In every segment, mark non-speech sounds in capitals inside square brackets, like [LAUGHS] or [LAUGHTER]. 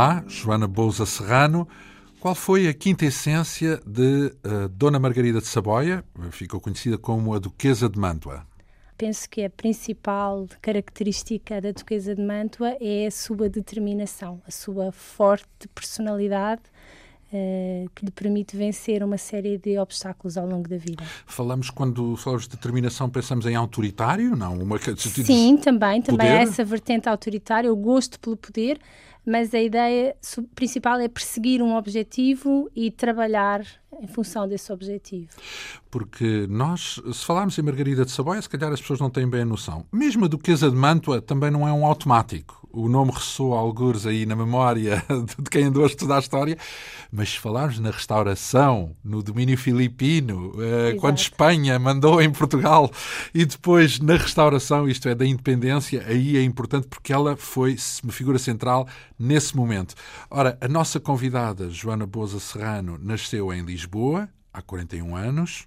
Olá, Joana Bouza Serrano. Qual foi a quinta essência de uh, Dona Margarida de Saboia? Ficou conhecida como a Duquesa de Mantua. Penso que a principal característica da Duquesa de Mantua é a sua determinação, a sua forte personalidade Uh, que lhe permite vencer uma série de obstáculos ao longo da vida. Falamos, quando falamos de determinação, pensamos em autoritário, não? Uma... Sim, também, também há essa vertente autoritária, o gosto pelo poder, mas a ideia principal é perseguir um objetivo e trabalhar em função desse objetivo. Porque nós, se falarmos em Margarida de Saboia, se calhar as pessoas não têm bem a noção. Mesmo a Duquesa de Mantua também não é um automático o nome ressoa algures aí na memória [LAUGHS] de quem andou a estudar a história, mas se falarmos na restauração, no domínio filipino, eh, quando Espanha mandou em Portugal e depois na restauração, isto é, da independência, aí é importante porque ela foi uma figura central nesse momento. Ora, a nossa convidada, Joana Boza Serrano, nasceu em Lisboa, há 41 anos,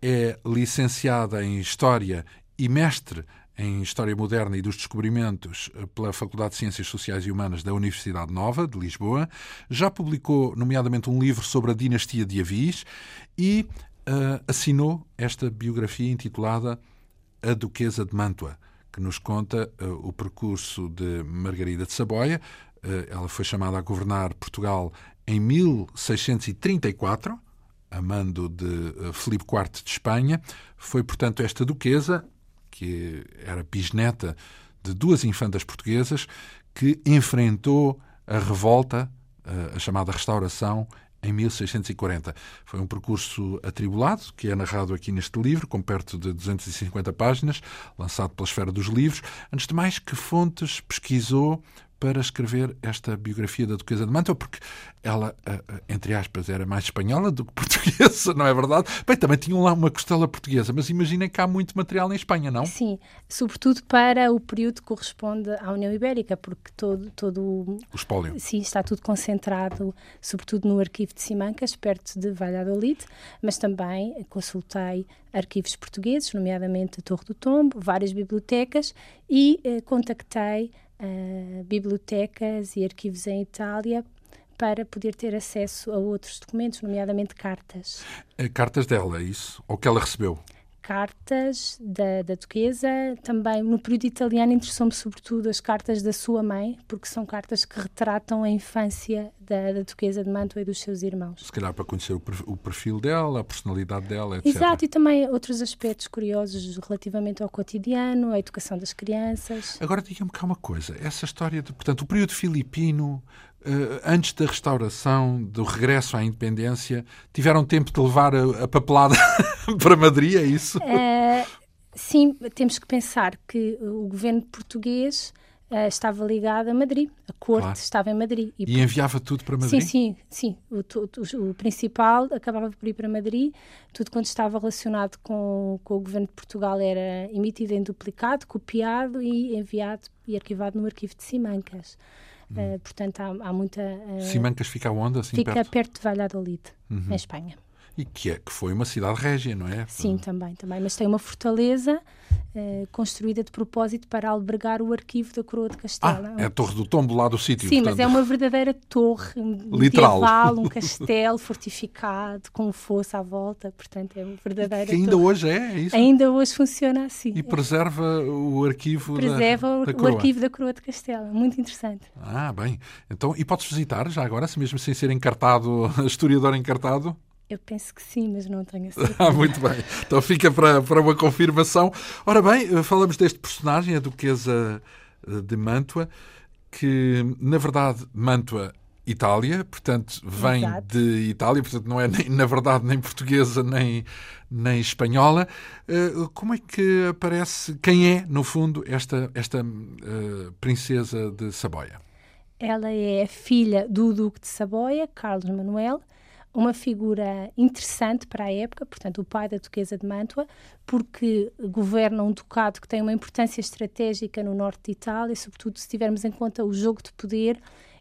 é licenciada em História e mestre em História Moderna e dos Descobrimentos eh, pela Faculdade de Ciências Sociais e Humanas da Universidade Nova de Lisboa. Já publicou, nomeadamente, um livro sobre a dinastia de Avis e uh, assinou esta biografia intitulada A Duquesa de Mantua, que nos conta uh, o percurso de Margarida de Saboia. Uh, ela foi chamada a governar Portugal em 1634 a mando de Filipe IV de Espanha. Foi, portanto, esta duquesa que era bisneta de duas infantas portuguesas, que enfrentou a revolta, a chamada Restauração, em 1640. Foi um percurso atribulado, que é narrado aqui neste livro, com perto de 250 páginas, lançado pela Esfera dos Livros. Antes de mais, que fontes pesquisou para escrever esta biografia da Duquesa de Mantua, porque ela, eh, eh, entre aspas, era mais espanhola do que [LAUGHS] portuguesa, não é verdade? Bem, também tinham lá uma costela portuguesa, mas imaginem que há muito material em Espanha, não? Sim, sobretudo para o período que corresponde à União Ibérica, porque todo, todo o espólio. Sim, está tudo concentrado, sobretudo no arquivo de Simancas, perto de Valladolid, mas também consultei arquivos portugueses, nomeadamente a Torre do Tombo, várias bibliotecas e eh, contactei uh, bibliotecas e arquivos em Itália para poder ter acesso a outros documentos, nomeadamente cartas. Eh, cartas dela, é isso? Ou que ela recebeu? cartas da, da duquesa. Também, no período italiano, interessou-me sobretudo as cartas da sua mãe, porque são cartas que retratam a infância da, da duquesa de Mantua e dos seus irmãos. Se calhar para conhecer o perfil dela, a personalidade dela, etc. Exato, e também outros aspectos curiosos relativamente ao cotidiano, à educação das crianças. Agora, diga-me cá uma coisa. Essa história, de, portanto, o período filipino, Uh, antes da restauração, do regresso à independência, tiveram tempo de levar a, a papelada [LAUGHS] para Madrid, é isso? Uh, sim, temos que pensar que o governo português uh, estava ligado a Madrid, a corte claro. estava em Madrid. E, e enviava tudo para Madrid? Sim, sim, sim. O, o, o, principal acabava por ir para Madrid, tudo quanto estava relacionado com, com o governo de Portugal era emitido em duplicado, copiado e enviado e arquivado no arquivo de Simancas. Uh, portanto, há, há muita. Uh, Simancas fica onde? Assim, fica perto? perto de Valladolid, uhum. em Espanha. E que, é, que foi uma cidade régia, não é? Sim, também, também. Mas tem uma fortaleza uh, construída de propósito para albergar o arquivo da Coroa de Castela. Ah, é a Torre do Tombo lá do sítio. Sim, portanto. mas é uma verdadeira torre Literal. medieval, um [LAUGHS] castelo fortificado, com fosso à volta. Portanto, é uma verdadeira Que ainda torre. hoje é, é isso? Ainda hoje funciona assim. E preserva o arquivo preserva da, da o arquivo da Coroa de Castela. Muito interessante. Ah, bem. Então, e podes visitar já agora, se mesmo sem ser encartado, [LAUGHS] historiador encartado? Eu penso que sim, mas não tenho [LAUGHS] certeza. ah, muito bem. Então fica para, para uma confirmação. Ora bem, eh, falamos deste personagem, a Duquesa eh, de Mantua, que, na verdade, Mantua Itália, portanto, vem Exato. de Itália, portanto, não é nem, na verdade nem portuguesa nem, nem espanhola. Uh, como é que aparece, quem é, no fundo, esta, esta uh, princesa de Saboia? Ela é filha do Duque de Saboia, Carlos Manuel, uma figura interessante para a época, portanto, o pai da Duquesa de Mantua, porque governa um ducado que tem uma importância estratégica no norte de Itália, sobretudo se tivermos em conta o jogo de poder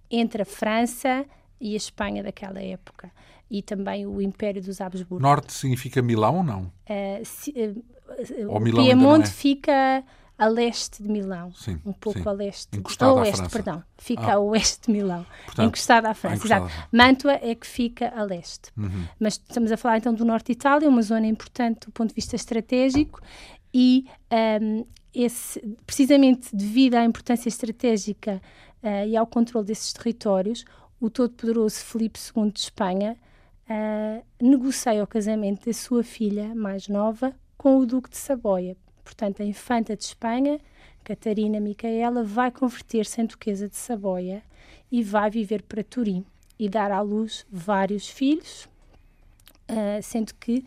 entre a França e a Espanha daquela época. E também o Império dos Habsburgo. Norte significa Milão ou não? Uh, se, uh, o Milão Piemonte é? fica a leste de Milão. Sim, um pouco sim. a leste. Encostado a oeste, perdão. Fica Ah. a oeste de Milão. Portanto, encostado à França, encostado exato. Mantua é que fica a leste. Uhum. Mas estamos a falar então do norte de Itália, uma zona importante do ponto de vista estratégico e ahm, esse, precisamente devido à importância estratégica ah, e ao controle desses territórios, o todo-poderoso Filipe II de Espanha ah, negocia o casamento da sua filha mais nova com o Duque de Saboia. Portanto, a infanta de Espanha, Catarina Micaela, vai converter-se em Duquesa de Saboia e vai viver para Turim e dar à luz vários filhos, ah, sendo que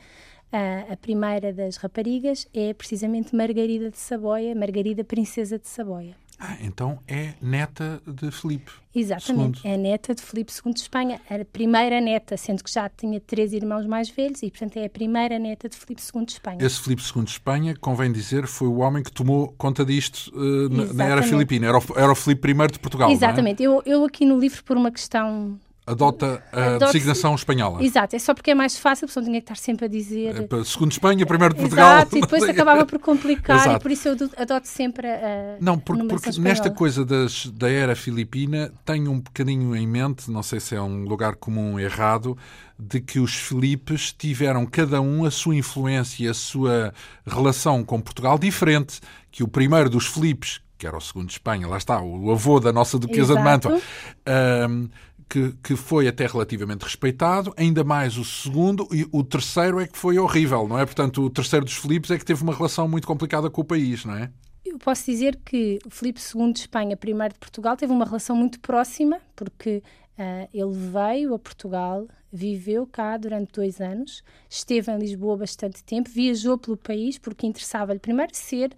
ah, a primeira das raparigas é precisamente Margarida de Saboia, Margarida Princesa de Saboia. Ah, então é neta de Filipe. Exatamente, Segundo. é neta de Filipe II de Espanha, a primeira neta, sendo que já tinha três irmãos mais velhos e, portanto, é a primeira neta de Filipe II de Espanha. Esse Filipe II de Espanha, convém dizer, foi o homem que tomou conta disto eh, na- na era filipina. Era o, era o Filipe I de Portugal. é? Exatamente, eu, eu aqui no livro, por uma questão. Adota a Adota- designação espanhola. Exato, é só porque é mais fácil, pessoa não tinha que estar sempre a dizer. É para- Segundo Espanha, primeiro de Portugal. Exato, e depois acabava por complicar, Exato. e por isso eu ado- adoto sempre a. Não, porque, porque nesta coisa das, da era filipina tenho um bocadinho em mente, não sei se é um lugar comum errado, de que os Filipes tiveram cada um a sua influência e a sua relação com Portugal diferente, que o primeiro dos Filipes, que era o segundo de Espanha, lá está, o avô da nossa duquesa de Exato. Mantua, ahm, que, que foi até relativamente respeitado, ainda mais o segundo, e o terceiro é que foi horrível, não é? Portanto, o terceiro dos Filipes é que teve uma relação muito complicada com o país, não é? Eu posso dizer que Filipe II de Espanha, primeiro de Portugal, teve uma relação muito próxima, porque ah, ele veio a Portugal, viveu cá durante dois anos, esteve em Lisboa bastante tempo, viajou pelo país porque interessava-lhe primeiro ser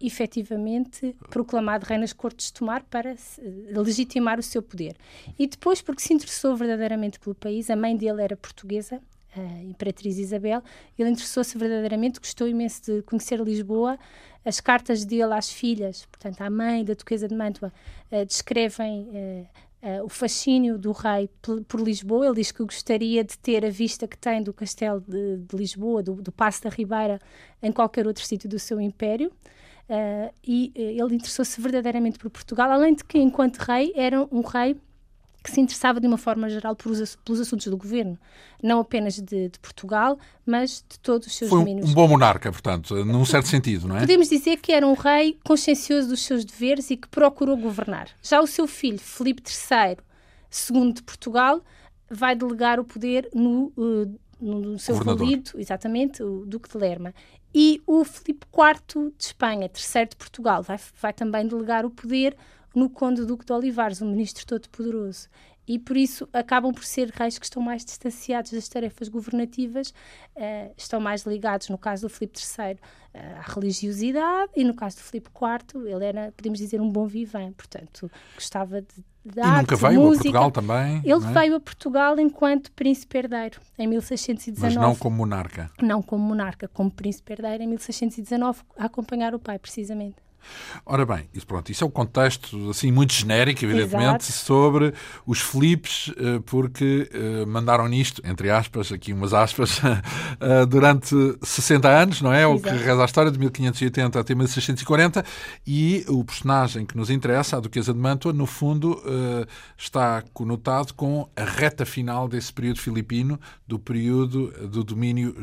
efetivamente proclamado rei nas cortes de Tomar para se- legitimar o seu poder. E depois porque se interessou verdadeiramente pelo país, a mãe dele era portuguesa, a Imperatriz Isabel, ele interessou-se verdadeiramente, gostou imenso de conhecer Lisboa. As cartas dele às filhas, portanto, à mãe da Duquesa de Mantua, eh, descrevem eh, eh, o fascínio do rei por Lisboa. Ele diz que gostaria de ter a vista que tem do castelo de, de Lisboa, do, do Paço da Ribeira, em qualquer outro sítio do seu império. Eh, e eh, ele interessou-se verdadeiramente por Portugal, além de que, enquanto rei, era um rei que se interessava de uma forma geral por os ass- pelos assuntos do governo, não apenas de, de Portugal, mas de todos os seus Foi um, domínios. um bom monarca, portanto, num certo sentido, não é? Podemos dizer que era um rei consciencioso dos seus deveres e que procurou governar. Já o seu filho, Filipe III, segundo de Portugal, vai delegar o poder no, eh, no, no seu valido, exatamente, o Duque de Lerma. E o Filipe IV de Espanha, terceiro de Portugal, vai, vai também delegar o poder no Conde Duque de Olivares, um ministro todo-poderoso. E por isso acabam por ser reis que estão mais distanciados das tarefas governativas, eh, estão mais ligados, no caso do Filipe III, eh, à religiosidade, e no caso do Filipe IV, ele era, podemos dizer, um bom vivant, portanto, gostava de, E arte, nunca veio música. a Portugal também. Ele é? veio a Portugal enquanto príncipe herdeiro, em 1619. Mas não como monarca. Não como monarca, como príncipe herdeiro em 1619, a acompanhar o pai, precisamente. Ora bem, isso, pronto, isso é um contexto assim muito genérico, evidentemente, Exato. sobre os Filipes, eh, porque eh, mandaram nisto, entre aspas, aqui umas aspas, [LAUGHS] eh, durante 60 anos, não é? O que Exato. reza a história de 1580 até 1640, e o personagem que nos interessa, a Duquesa de Mantua, no fundo está conotado com a reta final desse período filipino, do período do domínio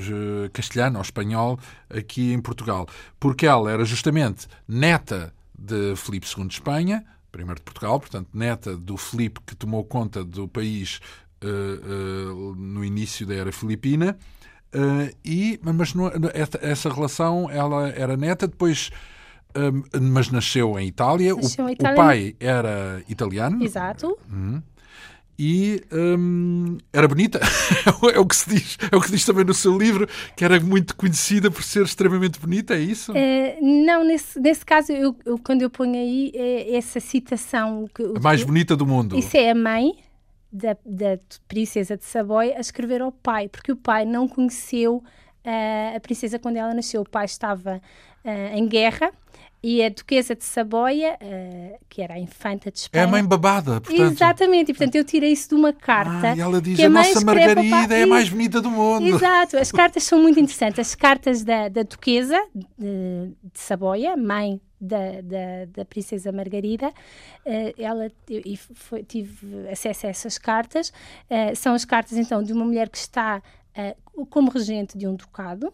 castelhano ou espanhol aqui em Portugal, porque ela era justamente neta de Filipe II de Espanha, primeiro de Portugal, portanto, neta do Filipe que tomou conta do país eh, eh, no início da era filipina. eh, e, mas não- essa relação ela era neta, depois, mas nasceu em Itália. O- Nasceu o, Itália. pai era italiano Exato. E hum, era bonita. [LAUGHS] é o que se diz. É o que diz também no seu livro, que era muito conhecida por ser extremamente bonita, é isso? Eh, não, nesse, nesse caso, eu, eu- quando eu ponho aí eh, essa citação. Que, A mais bonita do mundo. Isso é a mãe da, da princesa de Saboia a escrever ao pai, porque o pai não conheceu eh, a princesa quando ela nasceu. O pai estava eh, em guerra e a duquesa de Saboia, eh, que era a infanta de É Espanha... a mãe babada, portanto. Exatamente, e portanto eu tirei isso de uma carta. Ah, e ela diz: que a, mãe nossa Margarida pai. é a mais bonita do mundo. Exato, as cartas são muito interessantes. As cartas da, da Duquesa de, de Saboia, mãe da, da, da Princesa Margarida. Uh, ela e foi, tive acesso a essas cartas. Uh, são as cartas então de uma mulher que está uh, como regente de um ducado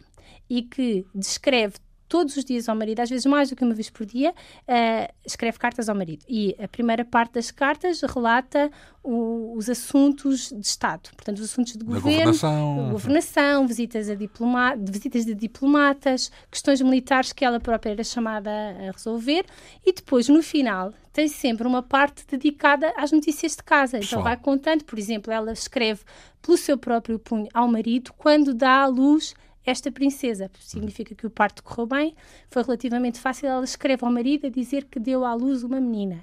e que descreve todos os dias ao marido, às vezes mais do que uma vez por dia, uh, escreve cartas ao marido. E a primeira parte das cartas relata o, os assuntos de Estado, portanto, os assuntos de governo, governação. governação, visitas, a diploma, visitas de diplomatas, questões militares que ela própria era chamada a resolver, e depois, no final, tem sempre uma parte dedicada às notícias de casa. Então vai contando, por exemplo, ela escreve pelo seu próprio punho ao marido quando dá à luz esta princesa. Significa que o parto correu bem, foi relativamente fácil. Ela escreve ao marido a dizer que deu à luz uma menina.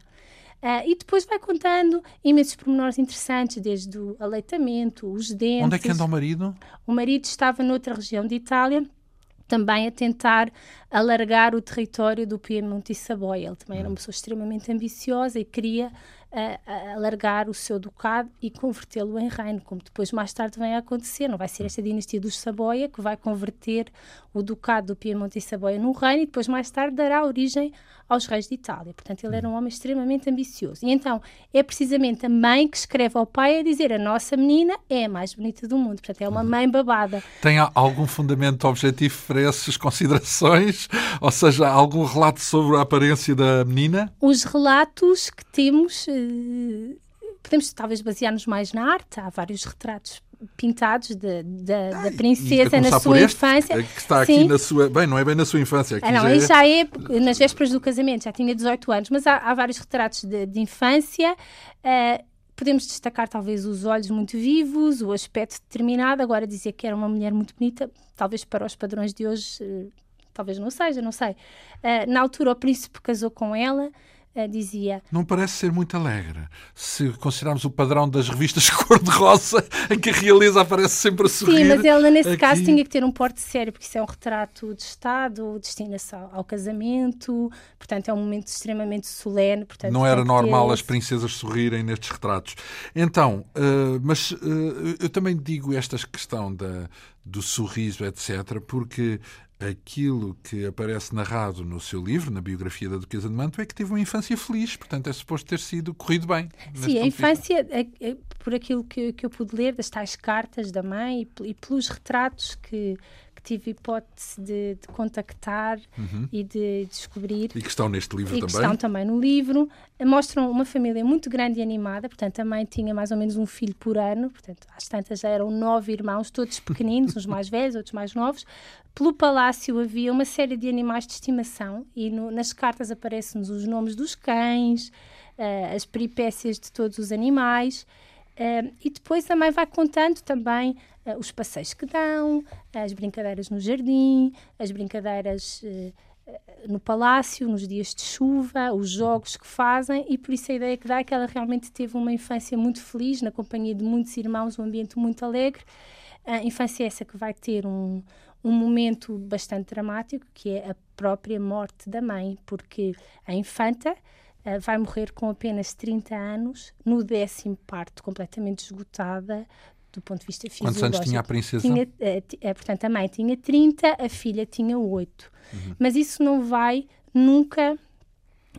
Uh, e depois vai contando imensos pormenores interessantes, desde o aleitamento, os dentes. Onde é que anda o marido? O marido estava noutra região de Itália, também a tentar alargar o território do Piemonte e Saboia. Ele também era uma pessoa extremamente ambiciosa e queria a, alargar o seu ducado e convertê-lo em reino, como depois mais tarde vem a acontecer. Não vai ser esta dinastia dos Saboia que vai converter o ducado do Piemonte e Saboia num reino e depois mais tarde dará origem aos reis de Itália. Portanto, ele era um homem extremamente ambicioso. E então é precisamente a mãe que escreve ao pai a dizer a nossa menina é a mais bonita do mundo. Portanto, é uma mãe babada. Tem algum fundamento objetivo para essas considerações? Ou seja, algum relato sobre a aparência da menina? Os relatos que temos podemos talvez basear-nos mais na arte. Há vários retratos pintados de, de, ah, da princesa na sua este, infância. Que está aqui Sim. na sua. Bem, não é bem na sua infância. Aqui ah, não, já, é... já é nas vésperas do casamento, já tinha 18 anos, mas há, há vários retratos de, de infância. Uh, podemos destacar talvez os olhos muito vivos, o aspecto determinado. Agora, dizer que era uma mulher muito bonita, talvez para os padrões de hoje, uh, talvez não seja, não sei. Uh, na altura, o príncipe casou com ela dizia. Não parece ser muito alegre. Se considerarmos o padrão das revistas [LAUGHS] cor-de-rosa, em que a realeza aparece sempre a sorrir. Sim, mas ela nesse aqui... caso tinha que ter um porte sério, porque isso é um retrato de Estado, destina-se ao, ao, casamento, portanto é um momento extremamente solene. Portanto, não era normal as princesas sorrirem nestes retratos. Então, uh, mas uh, eu também digo esta questão da, do sorriso, etc., porque aquilo que aparece narrado no seu livro, na biografia da Duquesa de Manto, é que teve uma infância feliz, portanto é suposto ter sido corrido bem. Sim, a infância, é, é, por aquilo que, que eu pude ler, das tais cartas da mãe e, e pelos retratos que, tive hipótese de, de contactar uhum. e de descobrir. E que estão neste livro e também. Que estão também no livro. Mostram uma família muito grande e animada, portanto, a mãe tinha mais ou menos um filho por ano, portanto, às tantas já eram nove irmãos, todos pequeninos, uns mais velhos, outros mais novos. Pelo palácio havia uma série de animais de estimação e no, nas cartas aparecem-nos os nomes dos cães, uh, as peripécias de todos os animais. Uh, e depois também vai contando também uh, os passeios que dão, as brincadeiras no jardim, as brincadeiras uh, no palácio, nos dias de chuva, os jogos que fazem, e por isso a ideia que dá é que ela realmente teve uma infância muito feliz, na companhia de muitos irmãos, um ambiente muito alegre. A infância é essa que vai ter um, um momento bastante dramático, que é a própria morte da mãe, porque a infanta uh, vai morrer com apenas 30 anos, no décimo parto, completamente esgotada do ponto de vista fisiológico. Quantos anos tinha a princesa? Tinha, uh, portanto, a mãe tinha 30, a filha tinha 8. Uhum. Mas isso não vai nunca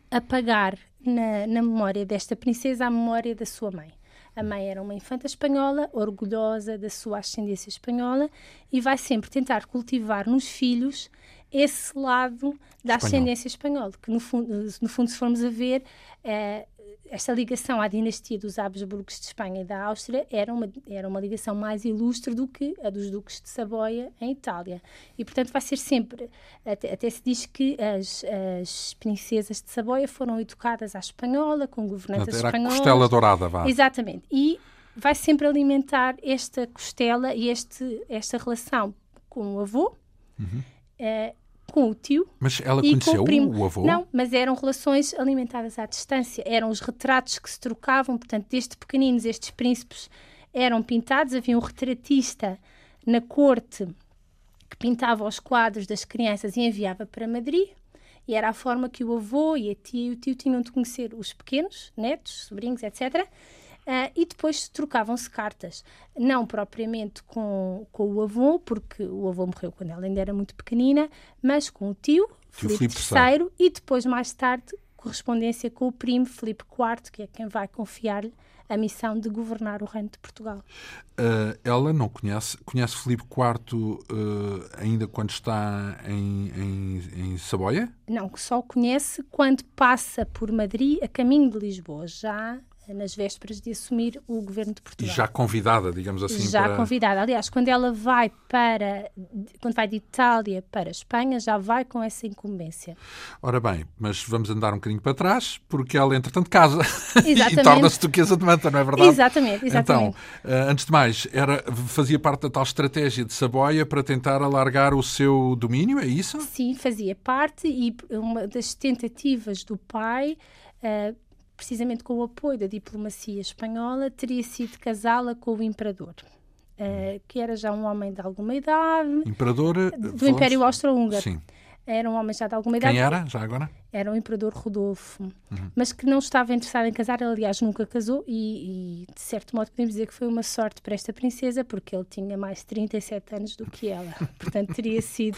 apagar na, na memória desta princesa a memória da sua mãe. A mãe era uma infanta espanhola, orgulhosa da sua ascendência espanhola e vai sempre tentar cultivar nos filhos esse lado da Espanhol. ascendência espanhola, que no fundo, no fundo, se formos a ver, é, esta ligação à dinastia dos Habsburgos de Espanha e da Áustria era uma, era uma ligação mais ilustre do que a dos duques de Saboia em Itália. E, portanto, vai ser sempre. Até, até se diz que as, as princesas de Saboia foram educadas à espanhola, com governantes era espanholas. A costela dourada, vá. Exatamente. E vai sempre alimentar esta costela e este, esta relação com o avô. Uhum. Uh, com o tio. Mas ela conheceu o, o, avô? Não, mas eram relações alimentadas à distância. Eram os retratos que se trocavam, portanto, desde pequeninos, estes príncipes eram pintados. Havia um retratista na corte que pintava os quadros das crianças e enviava para Madrid. E era a forma que o avô e a tia e o tio tinham de conhecer os pequenos, netos, sobrinhos, etc. Uh, e depois trocavam-se cartas, não propriamente com, com o avô, porque o avô morreu quando ela ainda era muito pequenina, mas com o tio, Filipe III, e depois, mais tarde, correspondência com o primo Filipe IV, que é quem vai confiar-lhe a missão de governar o reino de Portugal. Uh, ela não conhece, conhece Filipe IV uh, ainda quando está em, em, em Saboia? Não, só o conhece quando passa por Madrid a caminho de Lisboa, já nas vésperas de assumir o governo de Portugal. E já convidada, digamos assim. Já para... convidada. Aliás, quando ela vai para, quando vai de Itália para Espanha, já vai com essa incumbência. Ora bem, mas vamos andar um bocadinho para trás, porque ela, entretanto, casa [LAUGHS] e torna-se duquesa de Manta, não é verdade? Exatamente, exatamente. Então, eh, antes de mais, era, fazia parte da tal estratégia de Saboia para tentar alargar o seu domínio, é isso? Sim, fazia parte e uma das tentativas do pai uh, precisamente com o apoio da diplomacia espanhola, teria sido casá-la com o imperador. Uh, que era já um homem de alguma idade. Imperador do falamos... Império Austro-Húngaro. Sim era um homem já de alguma idade. Quem era, já agora? Era o Imperador Rodolfo, uhum. mas que não estava interessado em casar, ele, aliás, nunca casou, e, e, de certo modo podemos dizer que foi uma sorte para esta princesa, porque ele tinha mais de 37 anos do que ela. [LAUGHS] Portanto, teria sido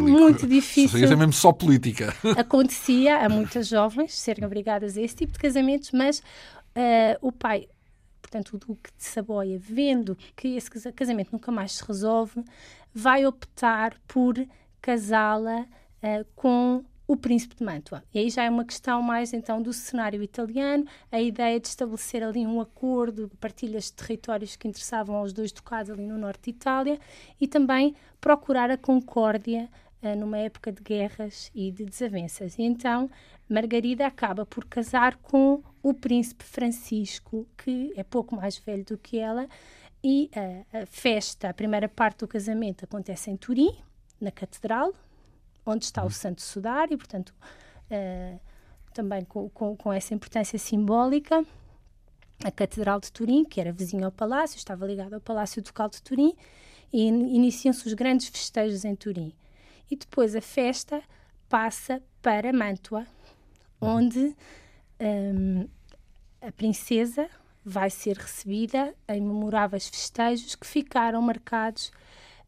muito difícil. Seria mesmo só política. [LAUGHS] Acontecia a muitas jovens serem obrigadas a esse tipo de casamentos, mas uh, o pai portanto, o Duque de Saboia, vendo que esse casamento nunca mais se resolve, vai optar por casá-la uh, com o príncipe de Mantua. E aí já é uma questão mais então do cenário italiano, a ideia de estabelecer ali um acordo, partilhas de territórios que interessavam aos dois ducados ali no norte de Itália e também procurar a concórdia uh, numa época de guerras e de desavenças. E então Margarida acaba por casar com o príncipe Francisco, que é pouco mais velho do que ela, e uh, a festa, a primeira parte do casamento acontece em Turim, na Catedral, onde está o uhum. Santo Sudário, portanto, uh, também com, com, com, essa importância simbólica. A Catedral de Turim, que era vizinha ao Palácio, estava ligada ao Palácio Ducal de Turim, e iniciam-se os grandes festejos em Turim. E depois a festa passa para Mantua, uhum. onde um, a princesa vai ser recebida em memoráveis festejos que ficaram marcados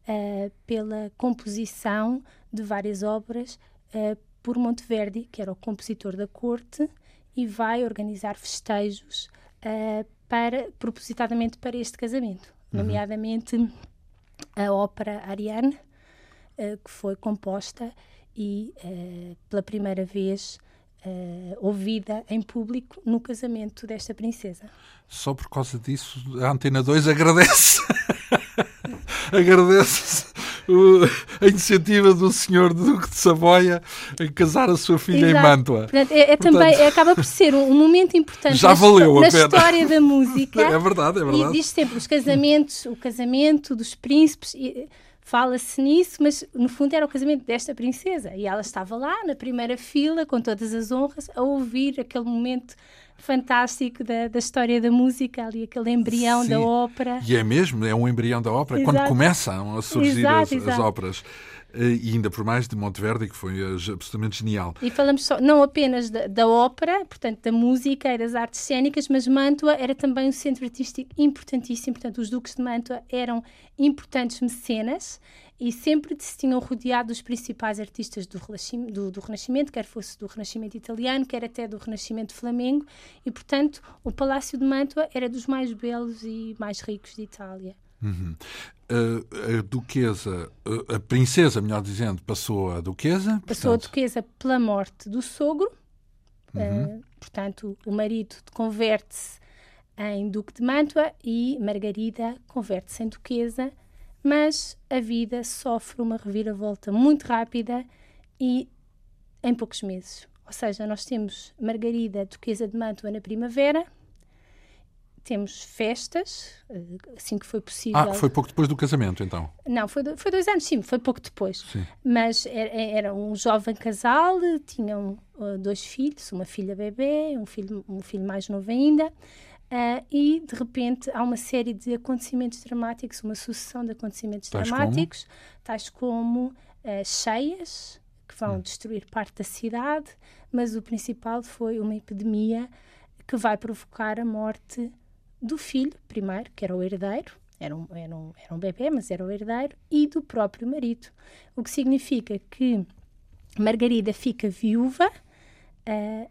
uh, pela composição de várias obras uh, por Monteverdi, que era o compositor da corte, e vai organizar festejos uh, para, propositadamente para este casamento, uhum. nomeadamente a ópera Ariane, que foi composta e pela primeira vez Uh, ouvida em público no casamento desta princesa. Só por causa disso, a Antena 2 agradece. [LAUGHS] agradece a iniciativa do senhor Duque de Saboia em casar a sua filha Exato. em Mantua. Portanto, é, é Portanto, também, é, acaba por ser um, um momento importante já valeu na, na história da música. É verdade, é verdade. E diz sempre os casamentos, o casamento dos príncipes. Fala-se nisso, mas no fundo era o casamento desta princesa e ela estava lá na primeira fila com todas as honras a ouvir aquele momento fantástico da, da história da música ali, aquele embrião Sim. da ópera. E é mesmo, é um embrião da ópera, exato. quando começam a surgir exato, as, exato. as óperas. Eh, e ainda por mais de Monteverdi, que foi eh, absolutamente genial. E falamos só, não apenas da, da, ópera, portanto, da música e das artes cênicas, mas Mantua era também um centro artístico importantíssimo, portanto, os duques de Mantua eram importantes mecenas e sempre se tinham rodeado dos principais artistas do, do, do, Renascimento, quer fosse do Renascimento italiano, quer até do Renascimento flamengo, e, portanto, o Palácio de Mantua era dos mais belos e mais ricos de Itália. Uhum. A, a, duquesa, a, princesa, melhor dizendo, passou a duquesa. Passou portanto... a duquesa pela morte do sogro. Uhum. Uh, portanto, o marido converte-se em duque de Mantua e Margarida converte-se em duquesa, mas a vida sofre uma reviravolta muito rápida e em poucos meses. Ou seja, nós temos Margarida, duquesa de Mantua, na primavera, temos festas, eh, assim que foi possível. Ah, foi pouco depois do casamento, então? Não, foi, foi dois anos, sim, foi pouco depois. Sim. Mas era, era, um jovem casal, tinham uh, dois filhos, uma filha bebê, um filho, um filho mais novo ainda, uh, e de repente há uma série de acontecimentos dramáticos, uma sucessão de acontecimentos tais dramáticos, como? tais como uh, cheias, que vão hum. destruir parte da cidade, mas o principal foi uma epidemia que vai provocar a morte do filho, primeiro, que era o herdeiro, era um, era, um, era um bebê, mas era o herdeiro, e do próprio marido. O que significa que Margarida fica viúva uh,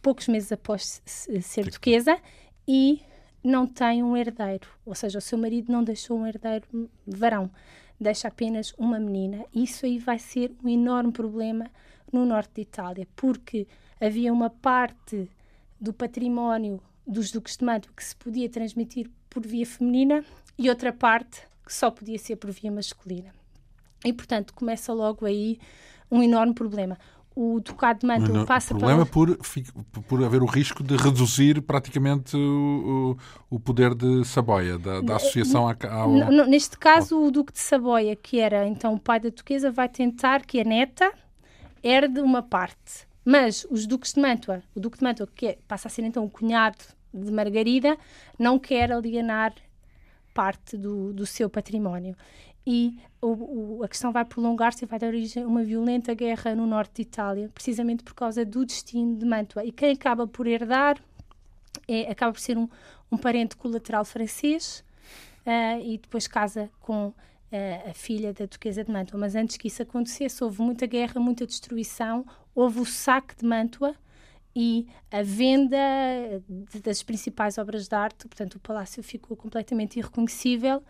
poucos meses após ser duquesa e não tem um herdeiro, ou seja, o seu marido não deixou um herdeiro varão, deixa apenas uma menina. Isso aí vai ser um enorme problema no norte de Itália, porque havia uma parte do património dos duques de Mantua que se podia transmitir por via feminina e outra parte que só podia ser por via masculina. E, portanto, começa logo aí um enorme problema o Ducado de Mantua passa problema para... por, por haver o risco de reduzir praticamente o, o poder de Saboia, da, da associação ao... Neste caso, o Duque de Saboia, que era então o pai da Duquesa, vai tentar que a neta herde uma parte. Mas os Duques de Mantua, o Duque de Mantua, que é, passa a ser então o cunhado de Margarida, não quer alienar parte do, do seu património e o, o, a questão vai prolongar-se e vai dar origem a uma violenta guerra no norte de Itália, precisamente por causa do destino de Mantua. E quem acaba por herdar é, acaba por ser um, um parente colateral francês uh, e depois casa com uh, a filha da Duquesa de Mantua. Mas antes que isso acontecesse, houve muita guerra, muita destruição, houve o saque de Mantua e a venda de, das principais obras de arte, portanto, o palácio ficou completamente irreconhecível.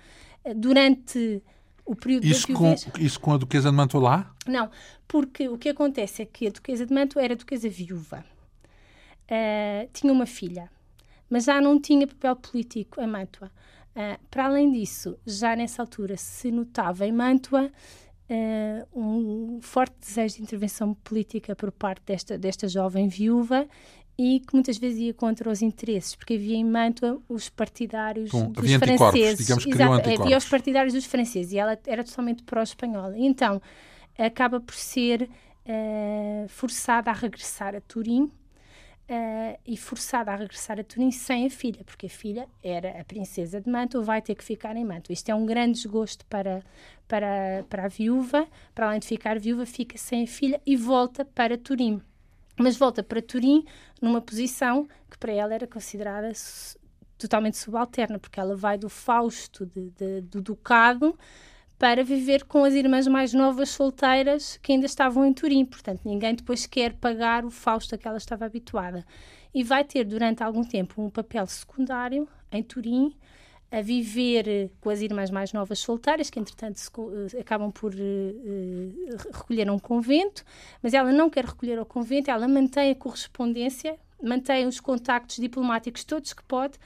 Uh, durante o período isso da com, isso com a Duquesa de Mantua lá? Não, porque o que acontece é que a Duquesa de Mantua era Duquesa viúva. Uh, tinha uma filha, mas já não tinha papel político em Mantua. Uh, para além disso, já nessa altura se notava em Mantua uh, um forte desejo de intervenção política por parte desta, desta jovem viúva e que muitas vezes ia contra os interesses, porque havia em Mantua os partidários Com, dos franceses. Digamos que Exato, havia os partidários dos franceses e ela era totalmente pró-espanhola. Então, acaba por ser uh, forçada a regressar a Turim uh, e forçada a regressar a Turim sem a filha, porque a filha era a princesa de Mantua, vai ter que ficar em Mantua. Isto é um grande desgosto para, para, para a viúva, para além de ficar viúva, fica sem a filha e volta para Turim mas volta para Turim numa posição que para ela era considerada totalmente subalterna, porque ela vai do Fausto de, de, do Ducado para viver com as irmãs mais novas solteiras que ainda estavam em Turim. Portanto, ninguém depois quer pagar o Fausto a que ela estava habituada. E vai ter durante algum tempo um papel secundário em Turim, a viver eh, com as irmãs mais novas solteiras, que entretanto se, uh, acabam por uh, uh, recolher a um convento, mas ela não quer recolher ao convento, ela mantém a correspondência, mantém os contactos diplomáticos todos que pode,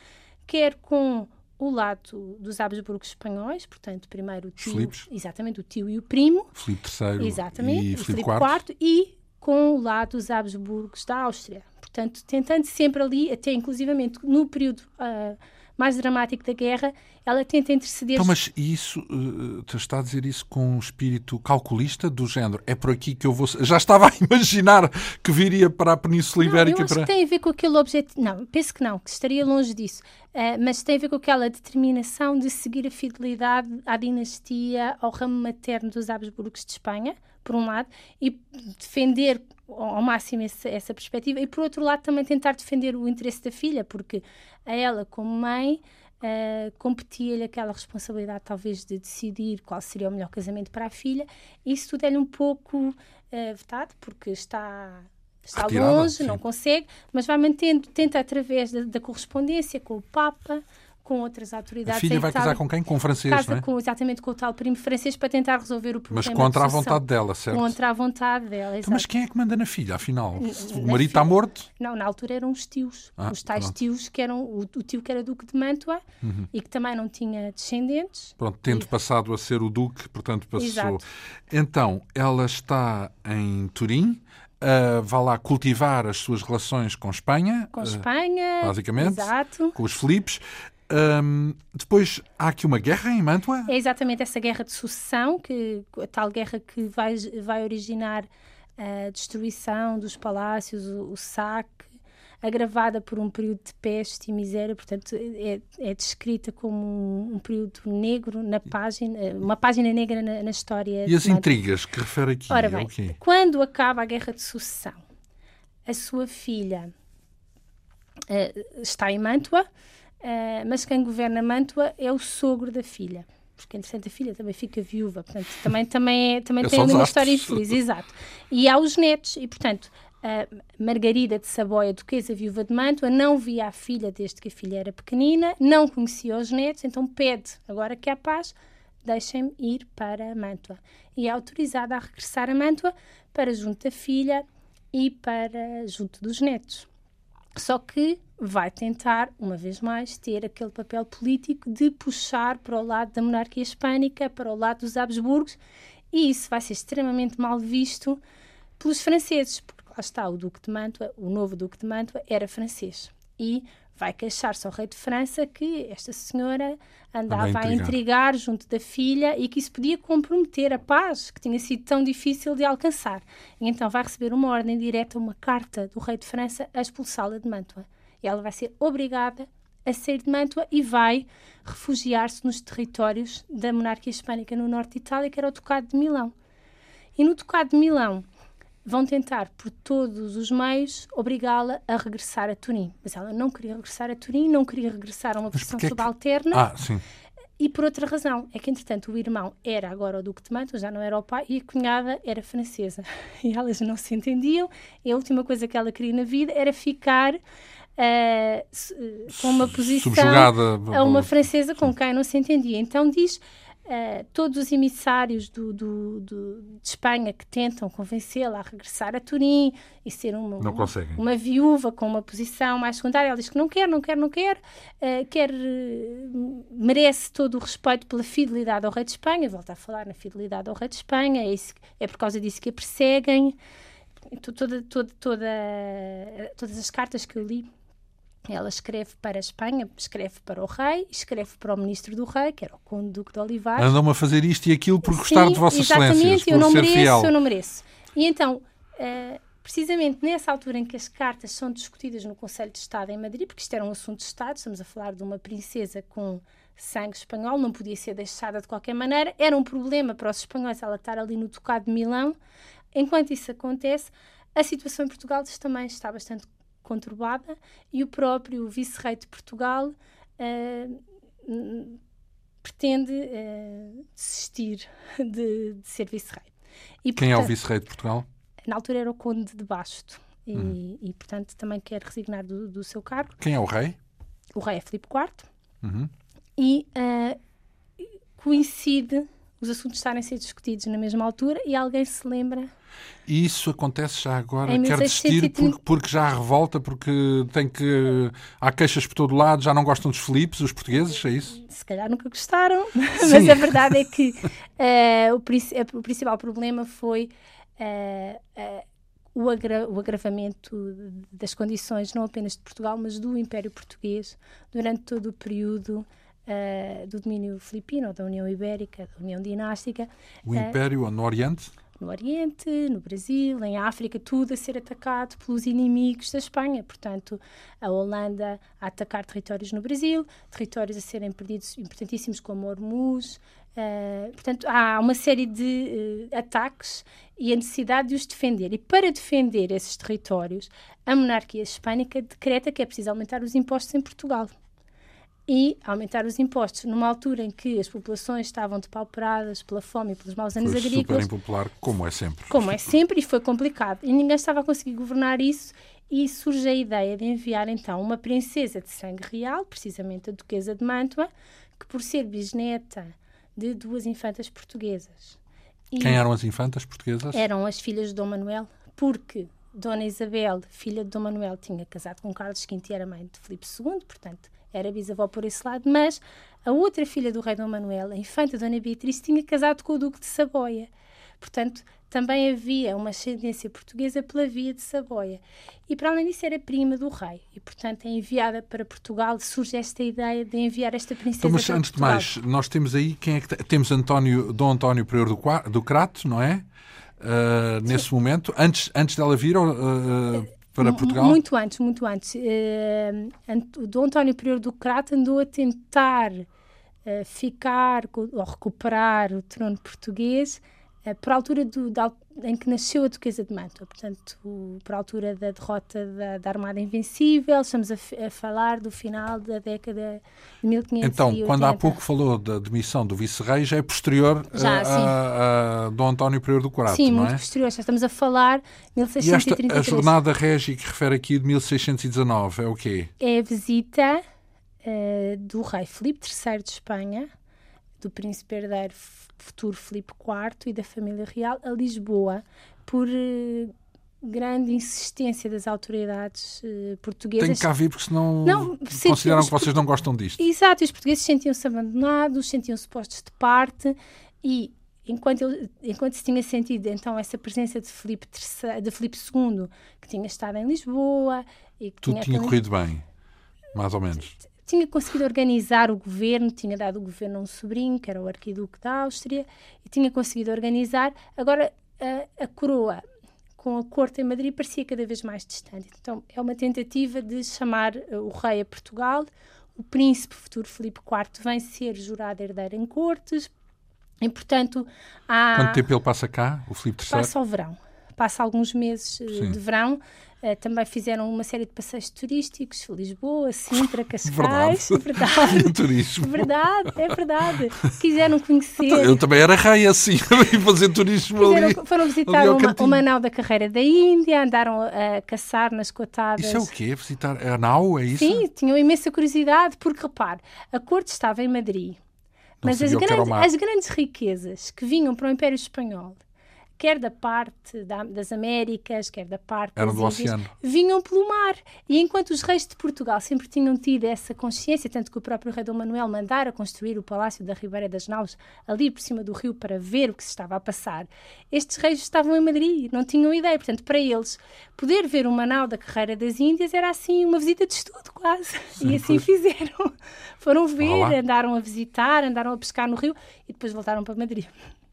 quer com o lado dos Habsburgos espanhóis, portanto, primeiro o tio, Filipes. exatamente o tio e o primo, Filipe III exatamente, e Filipe IV, e com o lado dos Habsburgos da Áustria. Portanto, tentando sempre ali, até inclusivamente no período uh, mais dramático da guerra, ela tenta interceder. Então, mas isso, uh, está a dizer isso com um espírito calculista do género? É por aqui que eu vou. Já estava [LAUGHS] a imaginar que viria para a Península Ibérica. Não, eu acho para... que tem a ver com aquele objetivo. Não, penso que não, que estaria longe disso. Uh, mas tem a ver com aquela determinação de seguir a fidelidade à dinastia, ao ramo materno dos Habsburgos de Espanha, por um lado, e defender ao máximo essa, essa perspectiva, e por outro lado também tentar defender o interesse da filha, porque a ela, como mãe, uh, competia-lhe aquela responsabilidade, talvez, de decidir qual seria o melhor casamento para a filha. Isso tudo é-lhe um pouco uh, vetado, porque está. Está Retirada, longe, sim. não consegue, mas vai mantendo, tenta através da, da correspondência com o Papa, com outras autoridades. A filha vai casar com quem? Com o francês, casa é? com, exatamente com o tal primo francês para tentar resolver o problema. Mas contra a vontade dela, certo? Contra a vontade dela, então, Mas quem é que manda na filha, afinal? o marido está morto? Não, na altura eram os tios. Ah, os tais pronto. tios que eram... O, o, tio que era duque de Mantua uhum. e que também não tinha descendentes. Pronto, tendo e... passado a ser o duque, portanto passou... Exato. Então, ela está em Turim... Uh, vá lá cultivar as suas relações com Espanha. Com Espanha, uh, basicamente. Exato. Com os Filipes. Depois há aqui uma guerra em Mantua? É exatamente essa guerra de sucessão, que, a tal guerra que vai, vai originar a destruição dos palácios, o, o saque, agravada por um período de peste e miséria, portanto é, é descrita como um, um, período negro na página, uma página negra na, na história. E as intrigas que refere aqui? Ora bem, okay. quando acaba a guerra de sucessão, a sua filha uh, está em Mantua, uh, mas quem governa Mantua é o sogro da filha. Porque, entretanto, a filha também fica viúva, portanto, também, também, é, também é tem uma história infeliz, exato. E há os netos, e, portanto, Margarida de Saboia, duquesa viúva de Mantua, não via a filha desde que a filha era pequenina, não conhecia os netos, então pede, agora que há paz, deixem-me ir para Mantua. E é autorizada a regressar a Mantua para junto da filha e para junto dos netos. Só que vai tentar, uma vez mais, ter aquele papel político de puxar para o lado da monarquia hispânica, para o lado dos Habsburgos, e isso vai ser extremamente mal visto pelos franceses, porque lá está, o Duque de Mantua, o novo Duque de Mantua, era francês. E vai queixar-se ao rei de França que esta senhora andava a intrigar. a intrigar junto da filha e que isso podia comprometer a paz que tinha sido tão difícil de alcançar. E então vai receber uma ordem direta, uma carta do rei de França a expulsá-la de Mantua. E ela vai ser obrigada a sair de Mantua e vai refugiar-se nos territórios da monarquia hispânica no norte de Itália, que era o Ducado de Milão. E no Ducado de Milão, vão tentar, por todos os meios, obrigá-la a regressar a Turim. Mas ela não queria regressar a Turim, não queria regressar a uma posição subalterna. Que... Ah, sim. E por outra razão, é que entretanto o irmão era agora o Duque de Mantua, já não era o pai, e a cunhada era francesa. [LAUGHS] E elas não se entendiam, e a última coisa que ela queria na vida era ficar uh, com uma posição a uma francesa com quem não se entendia. Então diz Uh, todos os emissários do, do, do, de Espanha que tentam convencê-la a regressar a Turim e ser uma, uma, uma, viúva com uma posição mais secundária, ela diz que não quer, não quer, não quer, uh, quer uh, merece todo o respeito pela fidelidade ao rei de Espanha, volta a falar na fidelidade ao rei de Espanha, é, isso, é por causa disso que a perseguem. Toda, toda, toda, todas as cartas que eu li ela escreve para a Espanha, escreve para o rei, escreve para o ministro do rei, que era o conde Duque de Olivares. Andam a fazer isto e aquilo por gostar Sim, de vossas exatamente, excelências, eu não mereço, fiel. eu não mereço. E então, uh, precisamente nessa altura em que as cartas são discutidas no Conselho de Estado em Madrid, porque isto era um assunto de Estado, estamos a falar de uma princesa com sangue espanhol, não podia ser deixada de qualquer maneira, era um problema para os espanhóis ela estar ali no Ducado de Milão. Enquanto isso acontece, a situação em Portugal também está bastante conturbada e o próprio vice-rei de Portugal uh, pretende uh, desistir [LAUGHS] de, de ser vice-rei. Quem portanto, é o vice-rei de Portugal? Na altura era o conde de Basto e, uhum. e portanto, também quer resignar do, do, seu cargo. Quem é o rei? O rei é Filipe IV uhum. e uh, coincide os assuntos estarem a ser discutidos na mesma altura e alguém se lembra. E isso acontece já agora, quer desistir porque, porque, já há revolta, porque tem que. há queixas por todo lado, já não gostam dos Filipes, os portugues, é isso? Se calhar nunca gostaram, [LAUGHS] mas a verdade é que uh, o, o, principal problema foi. Uh, uh, o, agra o, agravamento das condições, não apenas de Portugal, mas do Império Português, durante todo o período uh, do domínio filipino, da União Ibérica, da União Dinástica. O Império no Oriente? No Oriente, no Brasil, em África, tudo a ser atacado pelos inimigos da Espanha. Portanto, a Holanda a atacar territórios no Brasil, territórios a serem perdidos importantíssimos como Hormuz. Uh, portanto, há uma série de uh, ataques e a necessidade de os defender. E para defender esses territórios, a monarquia hispânica decreta que é preciso aumentar os impostos em Portugal e aumentar os impostos numa altura em que as populações estavam depauperadas pela fome e pelos maus anos foi agrícolas. super impopular, como é sempre. Como é sempre, e foi complicado. E ninguém estava a conseguir governar isso e surge a ideia de enviar então uma princesa de sangue real, precisamente a duquesa de Mantua, que por ser bisneta de duas infantas portuguesas. E Quem eram as infantas portuguesas? Eram as filhas de Dom Manuel, porque Dona Isabel, filha de Dom Manuel, tinha casado com Carlos V e era mãe de Filipe II, portanto era bisavó por esse lado, mas a outra filha do rei Dom Manuel, a infanta Dona Beatriz, tinha casado com o duque de Saboia. Portanto, também havia uma ascendência portuguesa pela via de Saboia. E para além disso, era prima do rei. E, portanto, é enviada para Portugal. Surge esta ideia de enviar esta princesa então, mas, para antes Portugal. de mais, nós temos aí quem é que temos António, Dom António Prior do, do Crato, não é? Uh, nesse momento, antes, antes dela vir, uh, para Portugal? Muito antes, muito antes. Uh, o Dom António Prior do Crato andou a tentar uh, ficar ou recuperar o trono português uh, por altura do, da, em que nasceu a Duquesa de Mantua, portanto, para a altura da derrota da, da Armada Invencível, estamos a, a, falar do final da década de 1580. Então, quando há pouco falou da demissão do vice-rei, já é posterior já, a, a, a, Dom António I do Corato, sim, não é? Sim, muito posterior, já estamos a falar 1633. E esta, a jornada régia que refere aqui de 1619 é o quê? É a visita uh, do rei Filipe III de Espanha, do príncipe herdeiro futuro Filipe IV e da família real a Lisboa por uh, grande insistência das autoridades uh, portuguesas. Tem que cá vir porque senão não, consideram que vocês não gostam disto. Exato, e os portugueses sentiam-se abandonados, sentiam-se postos de parte e enquanto, ele, enquanto se tinha sentido então essa presença de Filipe, III, de Filipe II, que tinha estado em Lisboa e que Tudo tinha, tinha corrido bem, mais ou menos tinha conseguido organizar o governo, tinha dado o governo a um sobrinho, que era o arquiduque da Áustria, e tinha conseguido organizar. Agora, a, a coroa com a corte em Madrid parecia cada vez mais distante. Então, é uma tentativa de chamar uh, o rei a Portugal. O príncipe futuro Filipe IV vem ser jurado herdeiro em cortes. E, portanto, há... Quanto tempo ele passa cá, o Filipe III? Passa ao verão. Passa alguns meses uh, de verão. Uh, também fizeram uma série de passeios turísticos, Lisboa, Sintra, Cascais. Verdade. verdade. [LAUGHS] turismo. Verdade, é verdade. Quiseram conhecer. Então, eu também era rei assim, [LAUGHS] fazer turismo Fizeram, ali. Foram visitar uma, uma nau da carreira da Índia, andaram a caçar nas cotadas. Isso é o quê? Visitar a nau, é isso? Sim, tinham imensa curiosidade, porque repare, a corte estava em Madrid. Não mas as grandes, as grandes riquezas que vinham para o Império Espanhol quer da parte da, das Américas, quer da parte Eram do oceano. vinham pelo mar. E enquanto os reis de Portugal sempre tinham tido essa consciência, tanto que o próprio rei Dom Manuel mandara construir o Palácio da Ribeira das Naus ali por cima do rio para ver o que se estava a passar, estes reis estavam em Madrid, não tinham ideia. Portanto, para eles, poder ver uma nau da Carreira das Índias era assim uma visita de estudo quase. Sim, e assim foi. fizeram. Foram ver, andaram a visitar, andaram a pescar no rio e depois voltaram para Madrid.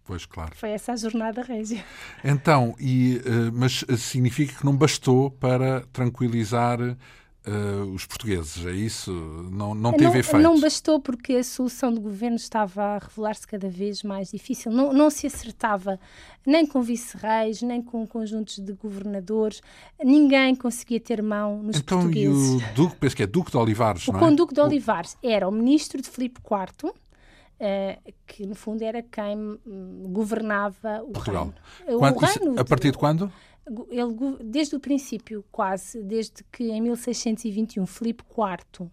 Pois, claro. Foi essa a jornada régia. Então, e, uh, mas significa que não bastou para tranquilizar uh, os portugueses, é isso? Não, não teve não, efeito? Não bastou porque a solução do governo estava a revelar-se cada vez mais difícil. Não, não se acertava nem com vice-reis, nem com conjuntos de governadores. Ninguém conseguia ter mão nos então, portugueses. Então, e o Duque, penso que é Duque de Olivares, o não é? O Conduque de Olivares era o ministro de Filipe IV, Uh, que no fundo era quem governava o Portugal. reino. Quando, o reino a partir de quando? Ele, desde o princípio, quase, desde que em 1621 Filipe IV uh,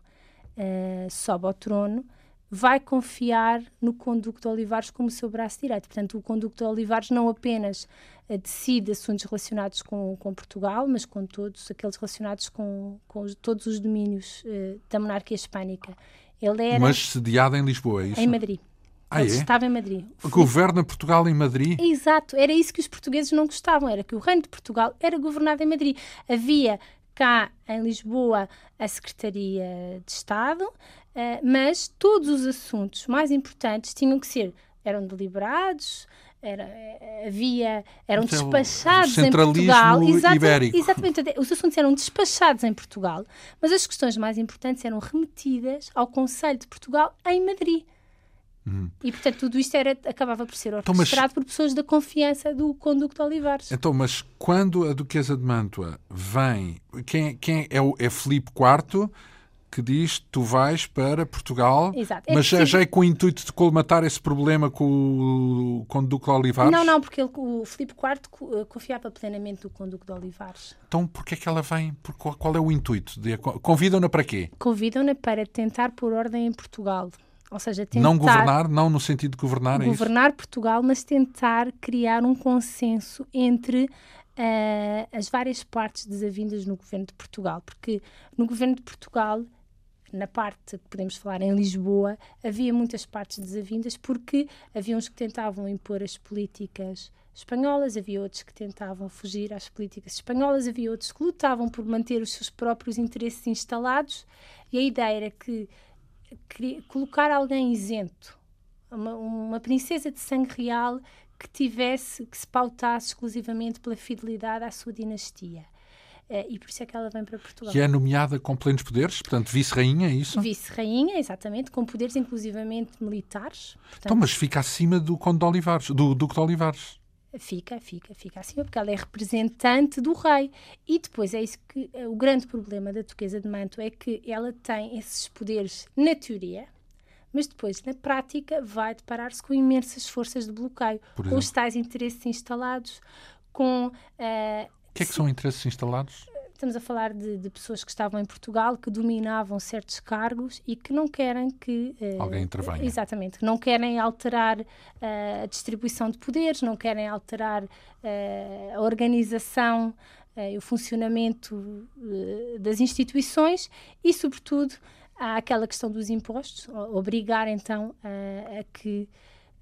sobe ao trono, vai confiar no Conduque de Olivares como seu braço direito. Portanto, o Conduque de Olivares não apenas uh, decide assuntos relacionados com, com, Portugal, mas com todos aqueles relacionados com, com todos os domínios uh, da monarquia hispânica. Ele era Mas sediado em Lisboa, é isso? Em Madrid. Ah, Ele é? estava em Madrid. Governa Portugal em Madrid? Exato, era isso que os portugueses não gostavam, era que o reino de Portugal era governado em Madrid. Havia cá em Lisboa a Secretaria de Estado, uh, mas todos os assuntos mais importantes tinham que ser, eram deliberados, era, eh, havia, eram então, despachados em Portugal. ibérico. Exatamente, os assuntos eram despachados em Portugal, mas as questões mais importantes eram remetidas ao Conselho de Portugal em Madrid. Uhum. E, portanto, tudo isto era, acabava por ser orquestrado então, mas, por pessoas da confiança do Conducto Olivares. Então, mas quando a Duquesa de Mantua vem, quem, quem é, o, é Filipe IV que diz tu vais para Portugal, Exato. É mas já, já, é com o intuito de colmatar esse problema com o Conduque de Olivares? Não, não, porque ele, o Filipe IV eh, confiava plenamente no Conduque de Olivares. Então, porquê é que ela vem? Por, qual, qual é o intuito? Convidam-na para quê? Convidam-na para tentar pôr ordem em Portugal. Ou seja, tentar... Não governar, não no sentido de governar, é Governar Portugal, mas tentar criar um consenso entre Uh, as várias partes desavindas no governo de Portugal, porque no governo de Portugal na parte que podemos falar em Lisboa, havia muitas partes desavindas porque havia uns que tentavam impor as políticas espanholas, havia outros que tentavam fugir às políticas espanholas, havia outros que lutavam por manter os seus próprios interesses instalados e a ideia era que, colocar alguém isento, uma, uma princesa de sangue real que tivesse, que se pautasse exclusivamente pela fidelidade à sua dinastia. Uh, e por isso é que ela vem para Portugal. Que é nomeada com plenos poderes, portanto, vice-rainha, é isso? Vice-rainha, exatamente, com poderes inclusivamente militares. Portanto... Então, mas fica acima do Conde de Olivares, do Duque de Olivares. Fica, fica, fica acima, porque ela é representante do rei. E depois é isso que o grande problema da Duquesa de Manto é que ela tem esses poderes na teoria, mas depois, na prática, vai deparar-se com imensas forças de bloqueio, com os tais interesses instalados, com. Uh, que é que são interesses instalados? Estamos a falar de, de, pessoas que estavam em Portugal, que dominavam certos cargos e que não querem que. Uh, Alguém intervenha. Exatamente. Não querem alterar uh, a distribuição de poderes, não querem alterar uh, a organização e o funcionamento das instituições e, sobretudo, há aquela questão dos impostos, obrigar então a, a que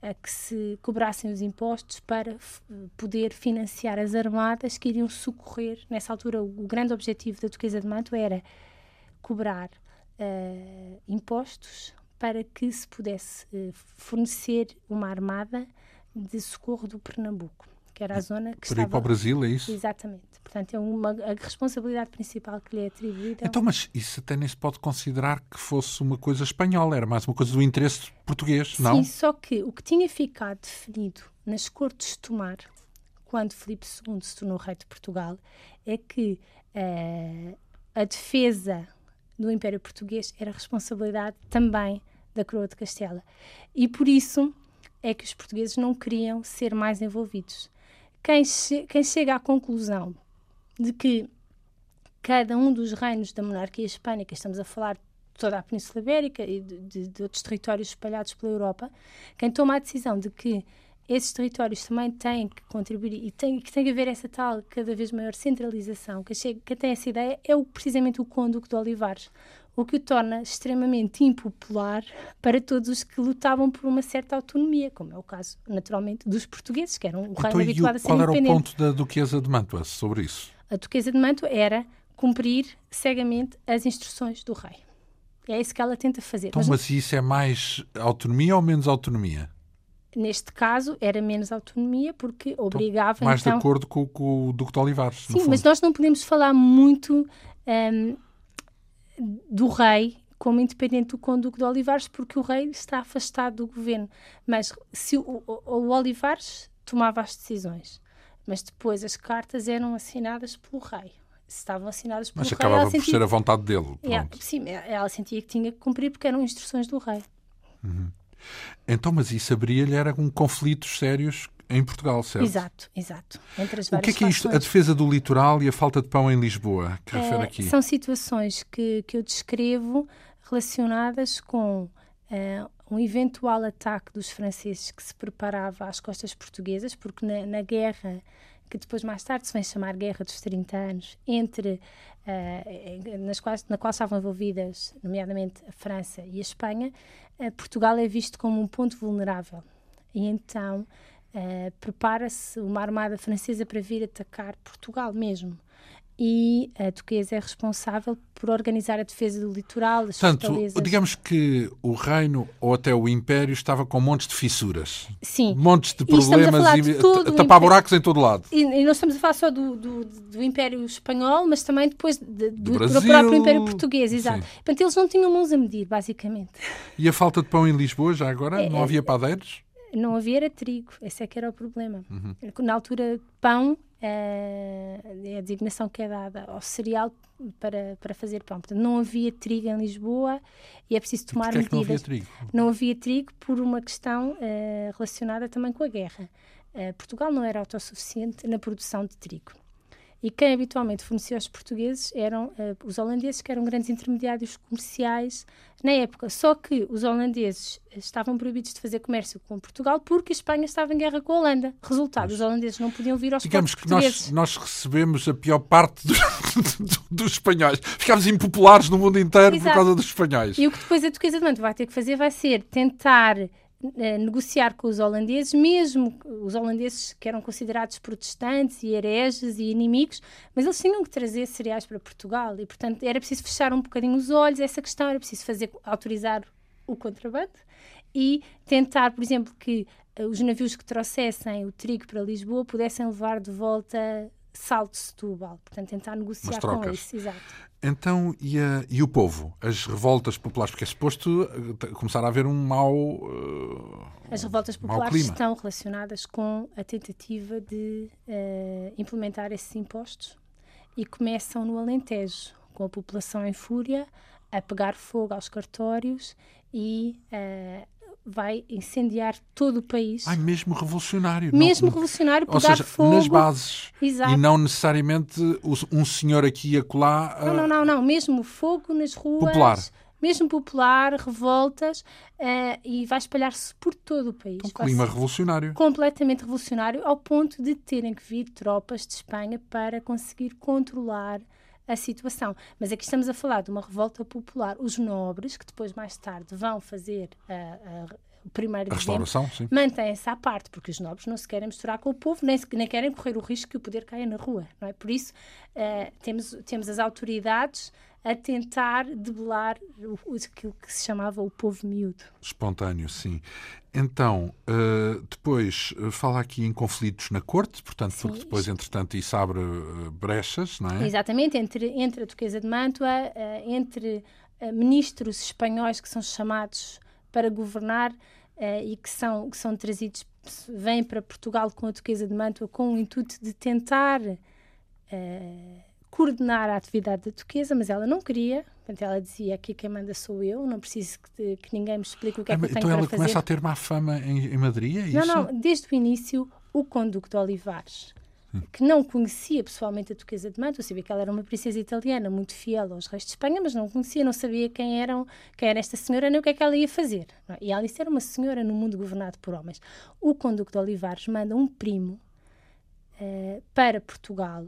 a que se cobrassem os impostos para poder financiar as armadas que iriam socorrer. Nessa altura, o, grande objetivo da Duquesa de Manto era cobrar uh, impostos para que se pudesse uh, fornecer uma armada de socorro do Pernambuco que era a zona que Para estava... ir para o Brasil, é isso? Exatamente. Portanto, é uma, a responsabilidade principal que lhe é atribuída. Então, mas isso até nem se pode considerar que fosse uma coisa espanhola, era mais uma coisa do interesse português, não? Sim, só que o que tinha ficado definido nas Cortes de Tomar, quando Filipe II se tornou rei de Portugal, é que uh, a defesa do Império Português era responsabilidade também da Coroa de Castela. E por isso é que os portugueses não queriam ser mais envolvidos quem, che quem chega à conclusão de que cada um dos reinos da monarquia hispânica, estamos a falar de toda a Península Ibérica e de, de, de, outros territórios espalhados pela Europa, quem toma a decisão de que esses territórios também têm que contribuir e tem, que tem que haver essa tal cada vez maior centralização, que, chega, que tem essa ideia, é o, precisamente o Conde de Olivares o que o torna extremamente impopular para todos os que lutavam por uma certa autonomia, como é o caso, naturalmente, dos portugueses, que eram o reino então, habituado a ser qual independente. Qual era o ponto da Duquesa de Mantua sobre isso? A Duquesa de Mantua era cumprir cegamente as instruções do rei. É isso que ela tenta fazer. Então, mas, mas isso é mais autonomia ou menos autonomia? Neste caso, era menos autonomia porque então, obrigava. Mais então... de acordo com, com o Duque de Olivares. Sim, mas nós não podemos falar muito um, do rei como independente do Conde de Olivares, porque o rei está afastado do governo. Mas se o, o, o Olivares tomava as decisões, mas depois as cartas eram assinadas pelo rei. Estavam assinadas pelo mas rei. Mas acabava por ser a vontade dele. É, sim, ela sentia que tinha que cumprir porque eram instruções do rei. Uhum. Então, mas isso abria-lhe era um conflitos sérios em Portugal, certo? Exato, exato. Entre as o que é que é isto? A defesa do litoral e a falta de pão em Lisboa, que refere uh, aqui? São situações que, que eu descrevo relacionadas com uh, um eventual ataque dos franceses que se preparava às costas portuguesas, porque na, na guerra que depois mais tarde se vem chamar Guerra dos 30 Anos, entre uh, nas quais, na qual estavam envolvidas, nomeadamente a França e a Espanha, uh, Portugal é visto como um ponto vulnerável. E então Uh, prepara-se uma armada francesa para vir atacar Portugal mesmo. E a Duquesa é responsável por organizar a defesa do litoral, as Portanto, fortalezas. digamos que o reino ou até o império estava com montes de fissuras. Sim. Montes de problemas e, e tapar buracos em todo lado. E, e não estamos a falar só do, do, do Império Espanhol, mas também depois de, do, do, Brasil, do, próprio Império Português, exato. Sim. Portanto, eles não tinham mãos a medir, basicamente. E a falta de pão em Lisboa, já agora? É, não havia padeiros? Não havia era trigo, esse é que era o problema. Uhum. Na altura, pão é, é a designação que é dada ao cereal para, para fazer pão. Portanto, não havia trigo em Lisboa e é preciso tomar medidas. É não havia trigo? Não havia trigo por uma questão é, relacionada também com a guerra. É, Portugal não era autossuficiente na produção de trigo. E quem habitualmente fornecia aos portugueses eram uh, os holandeses, que eram grandes intermediários comerciais na época. Só que os holandeses estavam proibidos de fazer comércio com Portugal porque a Espanha estava em guerra com a Holanda. Resultado, os holandeses não podiam vir aos Digamos que nós, nós, recebemos a pior parte do, [LAUGHS] do, dos espanhóis. Ficámos impopulares no mundo inteiro Exato. por causa dos espanhóis. E o que depois a Duquesa de Manto vai ter que fazer vai ser tentar eh, negociar com os holandeses, mesmo os holandeses que eram considerados protestantes e hereges e inimigos, mas eles tinham que trazer cereais para Portugal e, portanto, era preciso fechar um bocadinho os olhos essa questão, era preciso fazer, autorizar o contrabando e tentar, por exemplo, que uh, os navios que trouxessem o trigo para Lisboa pudessem levar de volta Salto de Setúbal. Portanto, tentar negociar com isso. Exato. Então, e, a, e, o povo? As revoltas populares? Porque é suposto eh, começar a haver um mau. Uh, As revoltas populares estão relacionadas com a tentativa de uh, implementar esses impostos e começam no Alentejo, com a população em fúria, a pegar fogo aos cartórios e uh, vai incendiar todo o país. Ai, mesmo revolucionário. Mesmo não, revolucionário, pegar ou seja, fogo. nas bases. Exato. E não necessariamente um senhor aqui e acolá. Não, não, não, não. Mesmo fogo nas ruas. Popular. Mesmo popular, revoltas, uh, e vai espalhar-se por todo o país. Um clima revolucionário. Completamente revolucionário, ao ponto de terem que vir tropas de Espanha para conseguir controlar a situação. Mas aqui estamos a falar de uma revolta popular. Os nobres, que depois, mais tarde, vão fazer a, a o primeiro a restauração, mantém-se à parte, porque os nobres não se querem misturar com o povo, nem, se, nem querem correr o risco que o poder caia na rua. Não é? Por isso, uh, temos, temos as autoridades a tentar debelar o, aquilo que se chamava o povo miúdo. Espontâneo, sim. Então, uh, depois uh, fala aqui em conflitos na corte, portanto, sim, porque depois, entretanto, isso abre uh, brechas, não é? Exatamente, entre, entre a Duquesa de Mantua, entre ministros espanhóis que são chamados para governar e que são, que são trazidos, vêm para Portugal com a Duquesa de Mantua com o intuito de tentar coordenar a atividade da Duquesa, mas ela não queria. Portanto, ela dizia que quem manda sou eu, não preciso que, que ninguém me explique o que é que eu tenho então para fazer. Então ela começa a ter má fama em, em Madrid, é isso? Não, não, desde o início, o conduto de Olivares, que não conhecia pessoalmente a Duquesa de Mantua, sabia que ela era uma princesa italiana muito fiel aos reis de Espanha, mas não conhecia, não sabia quem, eram, quem era esta senhora nem o que é que ela ia fazer. É? E ela disse era uma senhora no mundo governado por homens. O conduto de Olivares manda um primo uh, para Portugal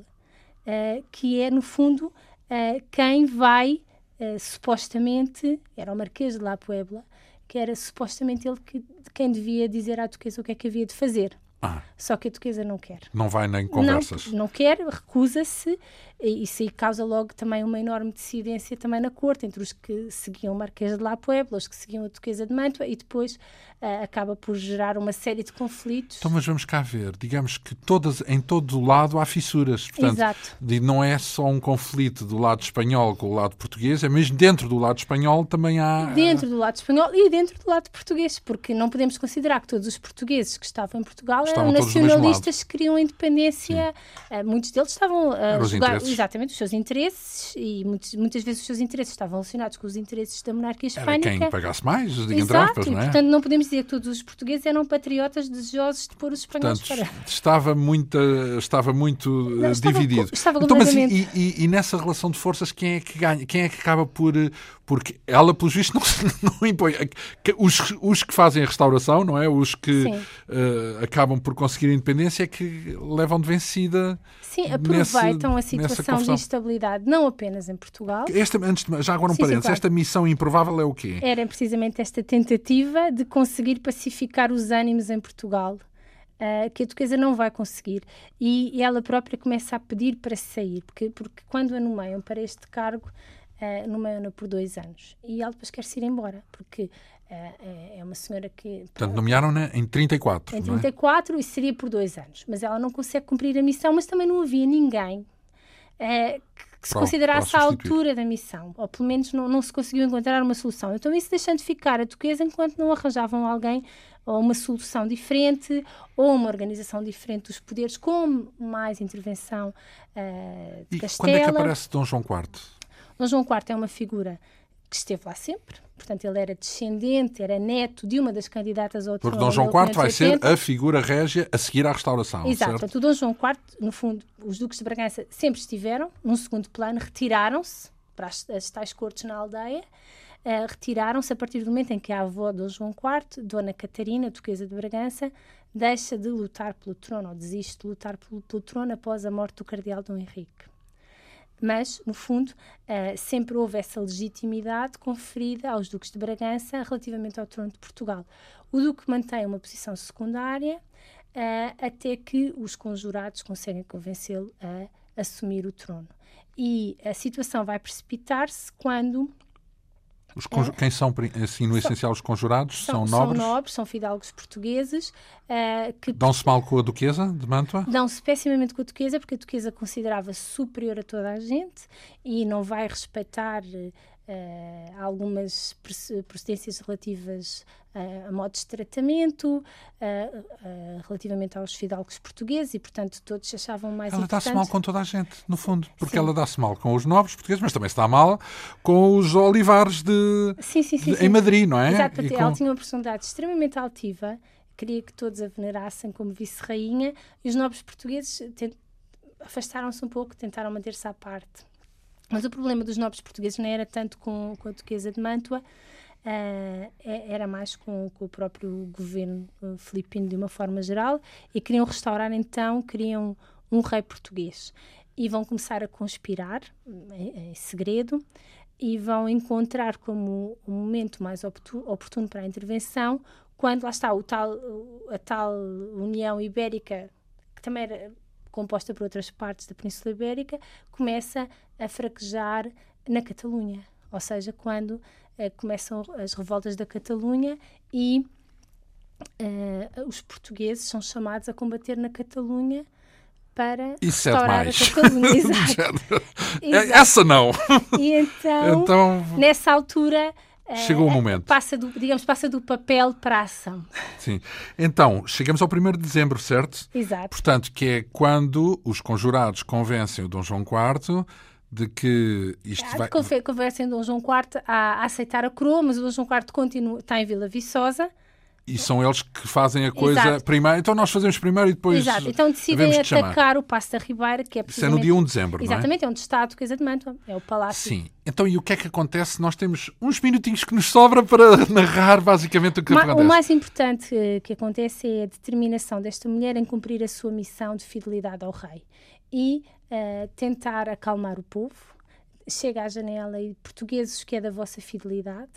uh, que é, no fundo, uh, quem vai, uh, supostamente, era o Marquês de La Puebla, que era supostamente ele que, quem devia dizer à Duquesa o que é que havia de fazer. Ah. Só que a Duquesa não quer. Não vai nem conversas. Não, não quer, recusa-se, isso aí causa logo também uma enorme dissidência também na corte, entre os que seguiam o Marquês de La Puebla, os que seguiam a Duquesa de Mantua, e depois uh, acaba por gerar uma série de conflitos. Então, mas vamos cá ver. Digamos que todas, em todo o lado há fissuras. Portanto, Exato. não é só um conflito do lado espanhol com o lado português, é mesmo dentro do lado espanhol também há... Dentro do lado espanhol e dentro do lado português, porque não podemos considerar que todos os portugueses que estavam em Portugal estavam eram nacionalistas que queriam a independência. Uh, muitos deles estavam a jogar exatamente os seus interesses e muitos, muitas vezes os seus interesses estavam relacionados com os interesses da monarquia hispânica. Era quem pagasse mais, diga Exato, aspas, não é? portanto não podemos dizer que todos os portugueses eram patriotas desejosos de pôr os espanhóis portanto, para... Estava muito, estava muito não, estava, dividido. Estava então, mas e, e, e, nessa relação de forças, quem é que ganha? Quem é que acaba por... Porque ela, pelos vistos, [LAUGHS] não, não impõe. Os, os que fazem a restauração, não é? Os que uh, acabam por conseguir a independência é que levam de vencida Sim, aproveitam nesse, a situação de instabilidade, não apenas em Portugal. Esta, antes de, já agora um parênteses, claro. esta missão improvável é o quê? Era precisamente esta tentativa de conseguir pacificar os ânimos em Portugal. Uh, que a Duquesa não vai conseguir. E, e, ela própria começa a pedir para sair, porque, porque quando a nomeiam para este cargo, uh, nomeiam-na por dois anos. E ela depois quer se ir embora, porque é, é uma senhora que. Portanto, nomearam-na em 34. Em 34 é? e seria por dois anos. Mas ela não consegue cumprir a missão, mas também não havia ninguém é, que se para, considerasse para a altura da missão. Ou pelo menos não, não se conseguiu encontrar uma solução. Então, isso deixando de ficar a duquesa enquanto não arranjavam alguém ou uma solução diferente ou uma organização diferente dos poderes com mais intervenção uh, de e Castela. quando é que aparece Dom João IV? Dom João IV é uma figura que esteve lá sempre. Portanto, ele era descendente, era neto de uma das candidatas ao trono. Porque Dom João IV vai ser a figura régia a seguir à restauração. Exato. Certo? Portanto, o Dom João IV, no fundo, os duques de Bragança sempre estiveram num segundo plano, retiraram-se para as, as, tais cortes na aldeia, uh, retiraram-se a partir do momento em que a avó de Dom João IV, Dona Catarina, duquesa de Bragança, deixa de lutar pelo trono, ou desiste de lutar pelo, pelo trono após a morte do cardeal Dom Henrique mas, no fundo, uh, sempre houve essa legitimidade conferida aos duques de Bragança relativamente ao trono de Portugal. O duque mantém uma posição secundária uh, até que os conjurados conseguem convencê-lo a assumir o trono. E a situação vai precipitar-se quando Os conju- Quem são, assim, no essencial, os conjurados? São, nobres? São nobres, são fidalgos portugueses eh, que Dão-se mal com a duquesa de Mantua? dão-se pessimamente com a duquesa porque a duquesa considerava-se superior a toda a gente e não vai respeitar eh, algumas proce- procedências relativas eh, a modos de tratamento, eh, relativamente aos fidalgos portugueses e, portanto, todos achavam mais Ela dá-se importantes. mal com toda a gente, no fundo, porque Sim. ela dá-se mal com os nobres portugueses, mas também se dá mal com os olivares de, Sim, sim, de- em Madrid, não é? Exato, com- ela tinha uma personalidade extremamente altiva, queria que todos a venerassem como vice-rainha e os nobres portugueses tent- afastaram-se um pouco, tentaram manter-se à parte. Mas o problema dos nobres portugueses não era tanto com, com a duquesa de Mantua, é- era mais com, com o próprio governo eh, filipino de uma forma geral e queriam restaurar então, queriam um rei português. E vão começar a conspirar em, em segredo e vão encontrar como o momento mais oportuno para a intervenção quando lá está o tal, a tal União Ibérica, que também era composta por outras partes da Península Ibérica, começa a fraquejar na Catalunha. Ou seja, quando eh, começam as revoltas da Catalunha e eh, os portugueses são chamados a combater na Catalunha para Isso é restaurar demais. a Catalunha. [LAUGHS] Exato. Exato. Essa não. E então, Então, nessa altura, Chegou o momento. Passa do, digamos, passa do papel para a ação. sim. Então, chegamos ao 1 de dezembro, certo? Exato. Portanto, que é quando os conjurados convencem o Dom João IV de que isto vai... Confe- Conversem Dom João IV a, a aceitar a coroa, mas o Dom João IV continua, está em Vila Viçosa. E são eles que fazem a coisa Exato. primeiro. Então nós fazemos primeiro e depois Exato. Então decidem de chamar. atacar o Passo da Ribeira, que é Isso é no precisamente... dia 1 de dezembro, não é? Exatamente, é onde está a Duquesa de Mantua. É o palácio. Sim. Então, e o que é que acontece? Nós temos uns minutinhos que nos sobra para [LAUGHS] narrar basicamente o que Ma- acontece. o mais importante eh, que acontece é a determinação desta mulher em cumprir a sua missão de fidelidade ao rei e eh, tentar acalmar o povo. Chega à janela e portugueses, que é da vossa fidelidade.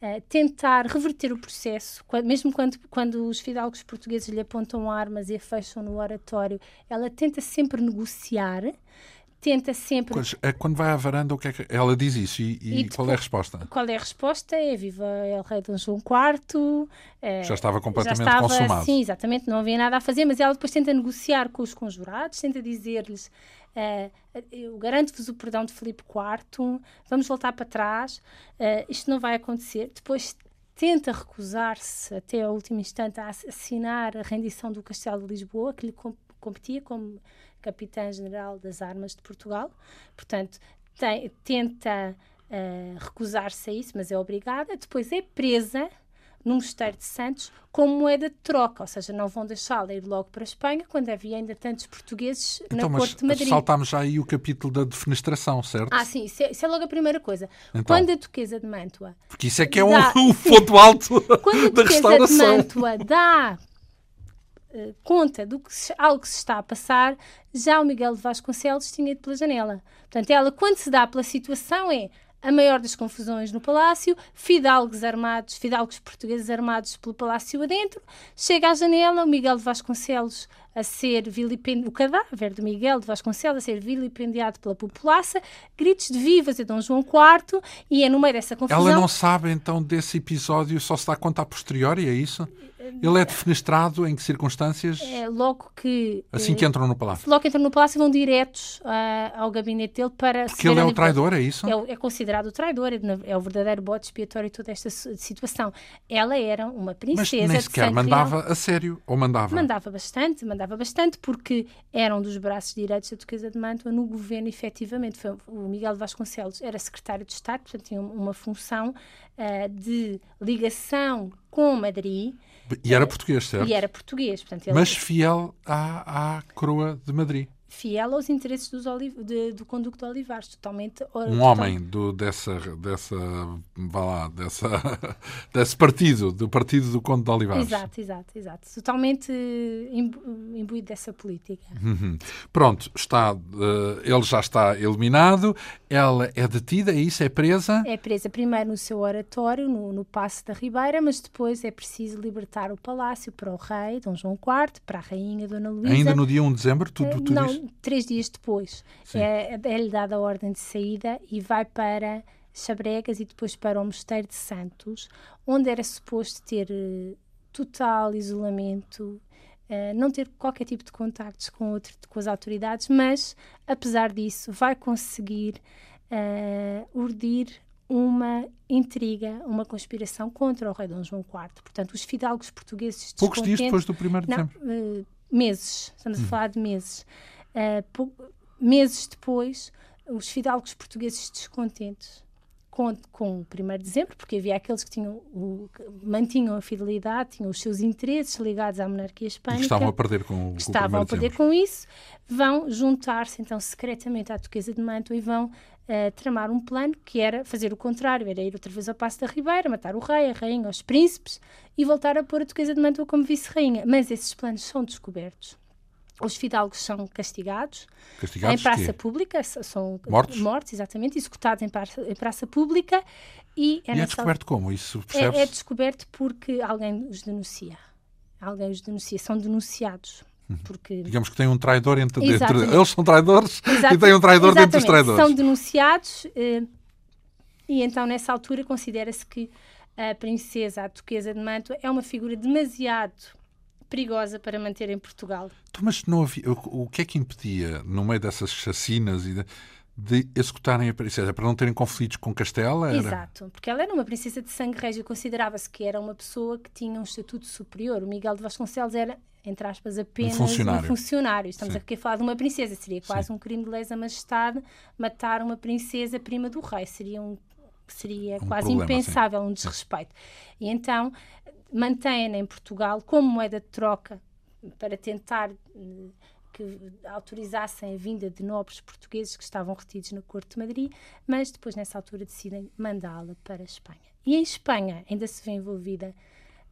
Eh, tentar reverter o processo, qua- mesmo quando, quando os fidalgos portugueses lhe apontam armas e a fecham no oratório, ela tenta sempre negociar, tenta sempre Pois, é quando vai à varanda, o que é que... ela diz isso e, e E qual é a depois- resposta? Qual é a resposta? É viva El Rei Dom João IV. eh, Já estava completamente já estava, consumado. Sim, exatamente, não havia nada a fazer, mas ela depois tenta negociar com os conjurados, tenta dizer-lhes: eh, Eu garanto-vos o perdão de Filipe IV, vamos voltar para trás, eh, isto não vai acontecer. Depois tenta recusar-se até ao último instante a ass- assinar a rendição do Castelo de Lisboa, que lhe com- competia como capitã-general das armas de Portugal. Portanto, tem- tenta eh, recusar-se a isso, mas é obrigada. Depois é presa no Mosteiro de Santos como moeda de troca, ou seja, não vão deixá-la ir logo para a Espanha quando havia ainda tantos portugueses Então, na corte de Madrid. saltámos já aí o capítulo da defenestração, certo? Ah, sim, isso é, isso é logo a primeira coisa. Então. Quando a Duquesa de Mantua Porque isso é que é um, Dá- [LAUGHS] um ponto alto Quando a da Duquesa de restauração. Mantua dá eh, conta do que se, algo que se está a passar, já o Miguel de Vasconcelos tinha ido pela janela. Portanto, ela, quando se dá pela situação, é a maior das confusões no palácio, fidalgos armados, fidalgos portugueses armados pelo palácio adentro, chega à janela, o Miguel de Vasconcelos a ser vilipendiado, o cadáver do Miguel de Vasconcelos a ser vilipendiado pela populaça, gritos de vivas a Dom João IV, e é no meio dessa confusão... Ela não sabe então desse episódio, só se dá conta a posteriori, é isso? Ele é defenestrado em que circunstâncias? É, logo que Assim que entram no palácio. logo que entram no palácio vão diretos ah, ao gabinete dele para Porque ele é o traidor, é isso? É, é considerado o traidor, é, o verdadeiro bote expiatório de toda esta situação. Ela era uma Mas princesa nem de sequer mandava a sério. Ou mandava? Mandava bastante, mandava bastante, porque eram dos braços direitos da Duquesa de Mantua no governo, efetivamente. Foi, o Miguel de Vasconcelos era secretário de Estado, portanto tinha uma função ah, de ligação com Madrid E era português, certo? e era português. Portanto, ele Mas fiel à, à coroa de Madrid. Fiel aos interesses dos de- do conduto de Olivares, totalmente. Um homem do, dessa, dessa, vá lá, dessa, [LAUGHS] desse partido, do partido do Conde de Olivares. Exato, exato, exato. Totalmente eh, imbu- imbuído dessa política. Uhum. Pronto, está, eh, ele já está eliminado, ela é detida, é isso? É presa? É presa primeiro no seu oratório, no, no Passo da Ribeira, mas depois é preciso libertar o palácio para o rei, Dom João IV, para a rainha Dona Luísa. Ainda no dia 1 de dezembro, tudo, Eh, tudo Não? Três dias depois. É- É-lhe dada a ordem de saída e vai para Chabregas e depois para o Mosteiro de Santos, onde era suposto ter uh, total isolamento, uh, não ter qualquer tipo de contactos com, outro, com as autoridades, mas, apesar disso, vai conseguir uh, urdir uma intriga, uma conspiração contra o rei Dom João IV. Portanto, os fidalgos portugueses Poucos dias depois do primeiro de dezembro? Uh, meses, estamos hum. a falar de meses. Uh, meses depois, os fidalgos portugueses descontentes com, com o 1 de dezembro, porque havia aqueles que tinham o, mantinham a fidelidade, tinham os seus interesses ligados à monarquia hispânica. E estavam a perder com, o Estavam a perder com isso, vão juntar-se então secretamente à Duquesa de Mantua e vão uh, tramar um plano que era fazer o contrário, era ir outra vez ao Passo da Ribeira, matar o rei, a rainha, os príncipes e voltar a pôr a Duquesa de Mantua como vice-rainha. Mas esses planos são descobertos os fidalgos são castigados, castigados em praça pública, são mortos, mortos exatamente, executados em praça, em praça pública. E é, e é descoberto como? Isso é, é, descoberto porque alguém os denuncia. Alguém os denuncia, são denunciados. Uhum. Porque... Digamos que tem um traidor entre, entre eles são traidores [LAUGHS] e tem um traidor Exatamente. dentro dos traidores. São denunciados eh, e então nessa altura considera-se que a princesa, a duquesa de Mantua, é uma figura demasiado perigosa para manter em Portugal. Então, mas não havia, o, o que é que impedia, no meio dessas chacinas e de, de executarem a princesa para não terem conflitos com Castela? Era... Exato, porque ela era uma princesa de sangue régio, considerava-se que era uma pessoa que tinha um estatuto superior. O Miguel de Vasconcelos era, entre aspas, apenas um funcionário. Um funcionário. Estamos Sim. aqui a falar de uma princesa, seria quase Sim. um crime de lesa majestade matar uma princesa prima do rei, seria um seria um quase problema, impensável, sim. um desrespeito. E então mantém-na em Portugal como moeda de troca para tentar eh, que autorizassem a vinda de nobres portugueses que estavam retidos na Corte de Madrid, mas depois, nessa altura, decidem mandá-la para a Espanha. E em Espanha ainda se vê envolvida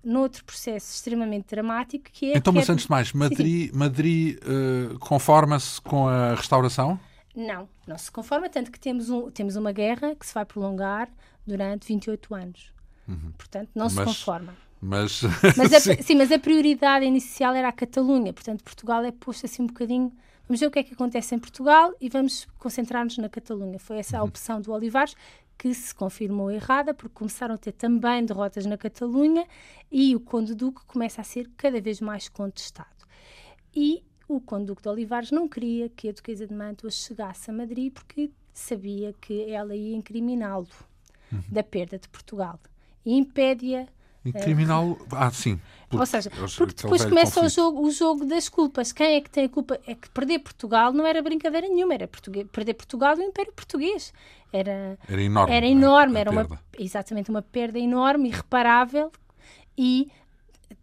noutro processo extremamente dramático que é... Então, mas antes de mais, [LAUGHS] Madrid, Madrid uh, conforma-se com a restauração? Não, não se conforma, tanto que temos, um, temos uma guerra que se vai prolongar durante 28 anos. Uhum. Portanto, não mas, se conforma. Mas, mas a, [LAUGHS] sim. sim. mas a prioridade inicial era a Catalunha, portanto, Portugal é posto assim um bocadinho. Vamos ver o que é que acontece em Portugal e vamos concentrar-nos na Catalunha. Foi essa a uhum. opção do Olivares que se confirmou errada, porque começaram a ter também derrotas na Catalunha e o Conde Duque começa a ser cada vez mais contestado. E o Conde Duque de Olivares não queria que a Duquesa de Mantua chegasse a Madrid porque sabia que ela ia incriminá-lo uhum. da perda de Portugal. E impede-a e criminal. Ah, sim. Ou seja, porque depois começa o jogo, o jogo das culpas. Quem é que tem a culpa? É que perder Portugal não era brincadeira nenhuma, era perder Portugal do Império Português. Era, era enorme. Era, enorme, era uma, exatamente uma perda enorme, irreparável e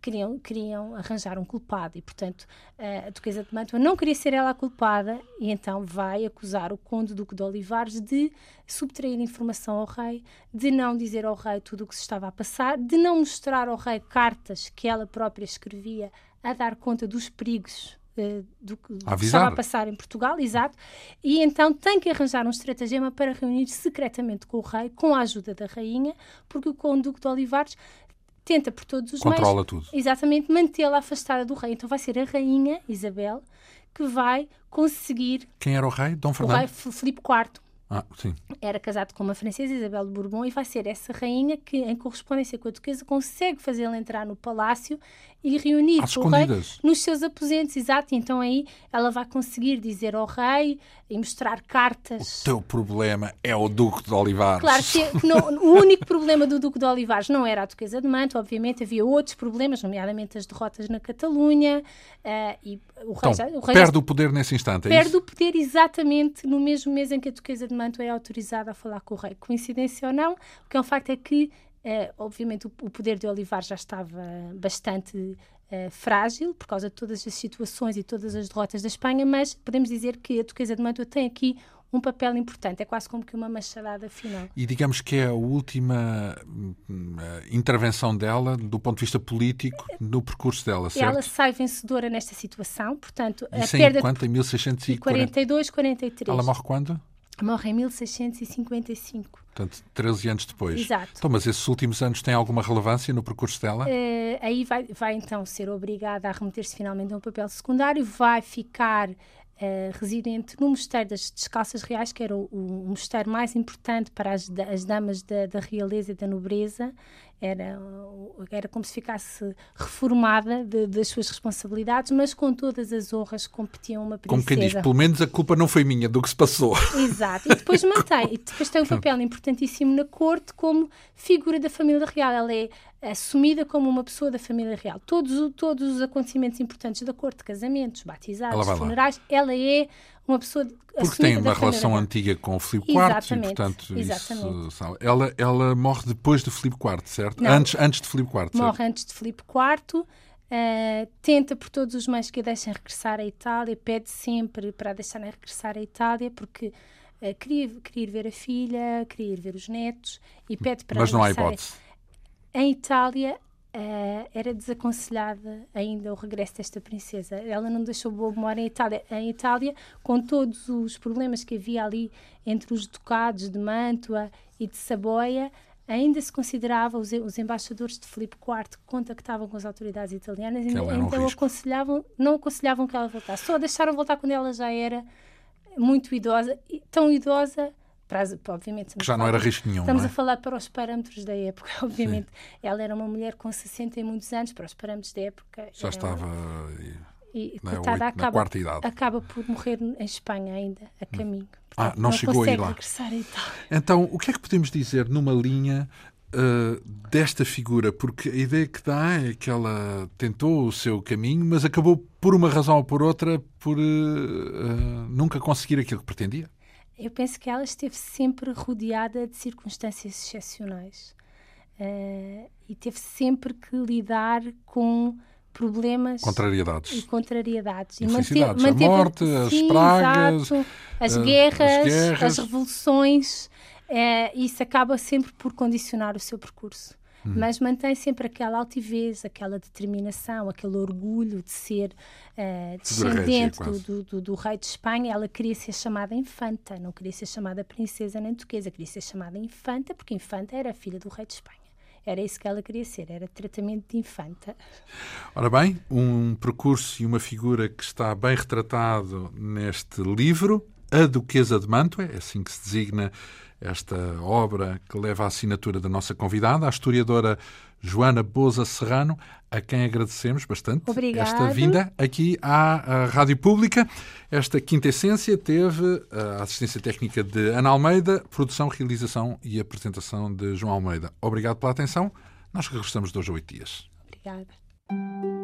queriam, queriam arranjar um culpado e, portanto, a Duquesa de Mantua não queria ser ela a culpada e então vai acusar o Conde Duque de Olivares de subtrair informação ao rei, de não dizer ao rei tudo o que se estava a passar, de não mostrar ao rei cartas que ela própria escrevia a dar conta dos perigos uh, do, que estava a passar em Portugal, exato, e então tem que arranjar um estratagema para reunir secretamente com o rei, com a ajuda da rainha, porque o Conde Duque de Olivares tenta por todos os Controla meios, tudo. exatamente, mantê-la afastada do rei. Então vai ser a rainha Isabel que vai conseguir. Quem era o rei? Dom Fernando? O rei Filipe IV. Ah, sim. Era casado com uma francesa, Isabel de Bourbon, e vai ser essa rainha que, em correspondência com a duquesa, consegue fazê-la entrar no palácio e reunir com o rei nos seus aposentos, exato. Então aí ela vai conseguir dizer ao rei e mostrar cartas. O teu problema é o Duque de Olivares. Claro que não, o único problema do Duque de Olivares não era a Duquesa de Manto, obviamente havia outros problemas, nomeadamente as derrotas na Catalunha. Uh, e o rei, então, já, o rei perde já, o poder nesse instante, é Perde isso? o poder exatamente no mesmo mês em que a Duquesa de Manto é autorizada a falar com o rei. Coincidência ou não, o que é um facto é que Uh, obviamente o, o, poder de Olivar já estava bastante uh, frágil por causa de todas as situações e todas as derrotas da Espanha, mas podemos dizer que a Duquesa de Mantua tem aqui um papel importante, é quase como que uma machadada final. E digamos que é a última uh, intervenção dela, do ponto de vista político, no percurso dela, certo? Ela sai vencedora nesta situação, portanto... Isso a perda em quanto? Em 1642, 43. Ela morre quando? Morre em 1655. Portanto, 13 anos depois. Exato. Então, mas esses últimos anos têm alguma relevância no percurso dela? Uh, aí vai, vai então ser obrigada a remeter-se finalmente a um papel secundário, vai ficar uh, residente no Mosteiro das Descalças Reais, que era o, o mosteiro mais importante para as, as damas da, da realeza e da nobreza. Era, era como se ficasse reformada de, das suas responsabilidades, mas com todas as honras que competiam uma princesa. Como quem diz, pelo menos a culpa não foi minha do que se passou. Exato. E depois [LAUGHS] mantém, e depois tem um papel importantíssimo na corte como figura da família real. Ela é assumida como uma pessoa da família real. Todos, todos os acontecimentos importantes da corte, casamentos, batizados, ela funerais, ela é uma pessoa porque tem uma relação antiga com o Filipe IV e, portanto, exatamente. Isso, ela, ela morre depois de Filipe IV, certo? Não, antes, antes de Filipe IV, certo? Morre antes de Filipe IV. Uh, tenta por todos os meios que a deixem regressar à Itália, pede sempre para a deixarem regressar à Itália, porque uh, queria, queria ir ver a filha, queria ir ver os netos e pede para Mas não há hipótese. Em Itália, Uh, era desaconselhada ainda o regresso desta princesa. Ela não deixou boa memória em Itália. Em Itália, com todos os problemas que havia ali entre os ducados de Mantua e de Saboia, ainda se considerava os, os embaixadores de Filipe IV que contactavam com as autoridades italianas, um então aconselhavam, não aconselhavam que ela voltasse. Só a deixaram voltar quando ela já era muito idosa, tão idosa para, obviamente, que já não era risco nenhum. Estamos é? a falar para os parâmetros da época, obviamente. Sim. Ela era uma mulher com 60 e muitos anos, para os parâmetros da época. Já estava. E, na, coitada, acaba, quarta idade. acaba por morrer em Espanha ainda, a caminho. Ah, Portanto, ah, não, não chegou a ir lá. Então, o que é que podemos dizer numa linha uh, desta figura? Porque a ideia que dá é que ela tentou o seu caminho, mas acabou, por uma razão ou por outra, por uh, uh, nunca conseguir aquilo que pretendia eu penso que ela esteve sempre rodeada de circunstâncias excepcionais uh, e teve sempre que lidar com problemas contrariedades e contrariedades e manteve, manteve, a morte, sim, as pragas, exato, as, uh, guerras, as, guerras, as revoluções. Uh, isso acaba sempre por condicionar o seu percurso. Hum. Mas mantém sempre aquela altivez, aquela determinação, aquele orgulho de ser uh, descendente do, do, do, do, rei de Espanha. Ela queria ser chamada infanta, não queria ser chamada princesa nem duquesa, queria ser chamada infanta, porque infanta era filha do rei de Espanha. Era isso que ela queria ser, era tratamento de infanta. Ora bem, um percurso e uma figura que está bem retratado neste livro, A Duquesa de Mantua, é assim que se designa esta obra que leva a assinatura da nossa convidada, a historiadora Joana Boza Serrano, a quem agradecemos bastante Obrigado. esta vinda aqui à, à Rádio Pública. Esta quinta essência teve a assistência técnica de Ana Almeida, produção, realização e apresentação de João Almeida. Obrigado pela atenção. Nós regressamos de hoje a oito dias. Obrigada.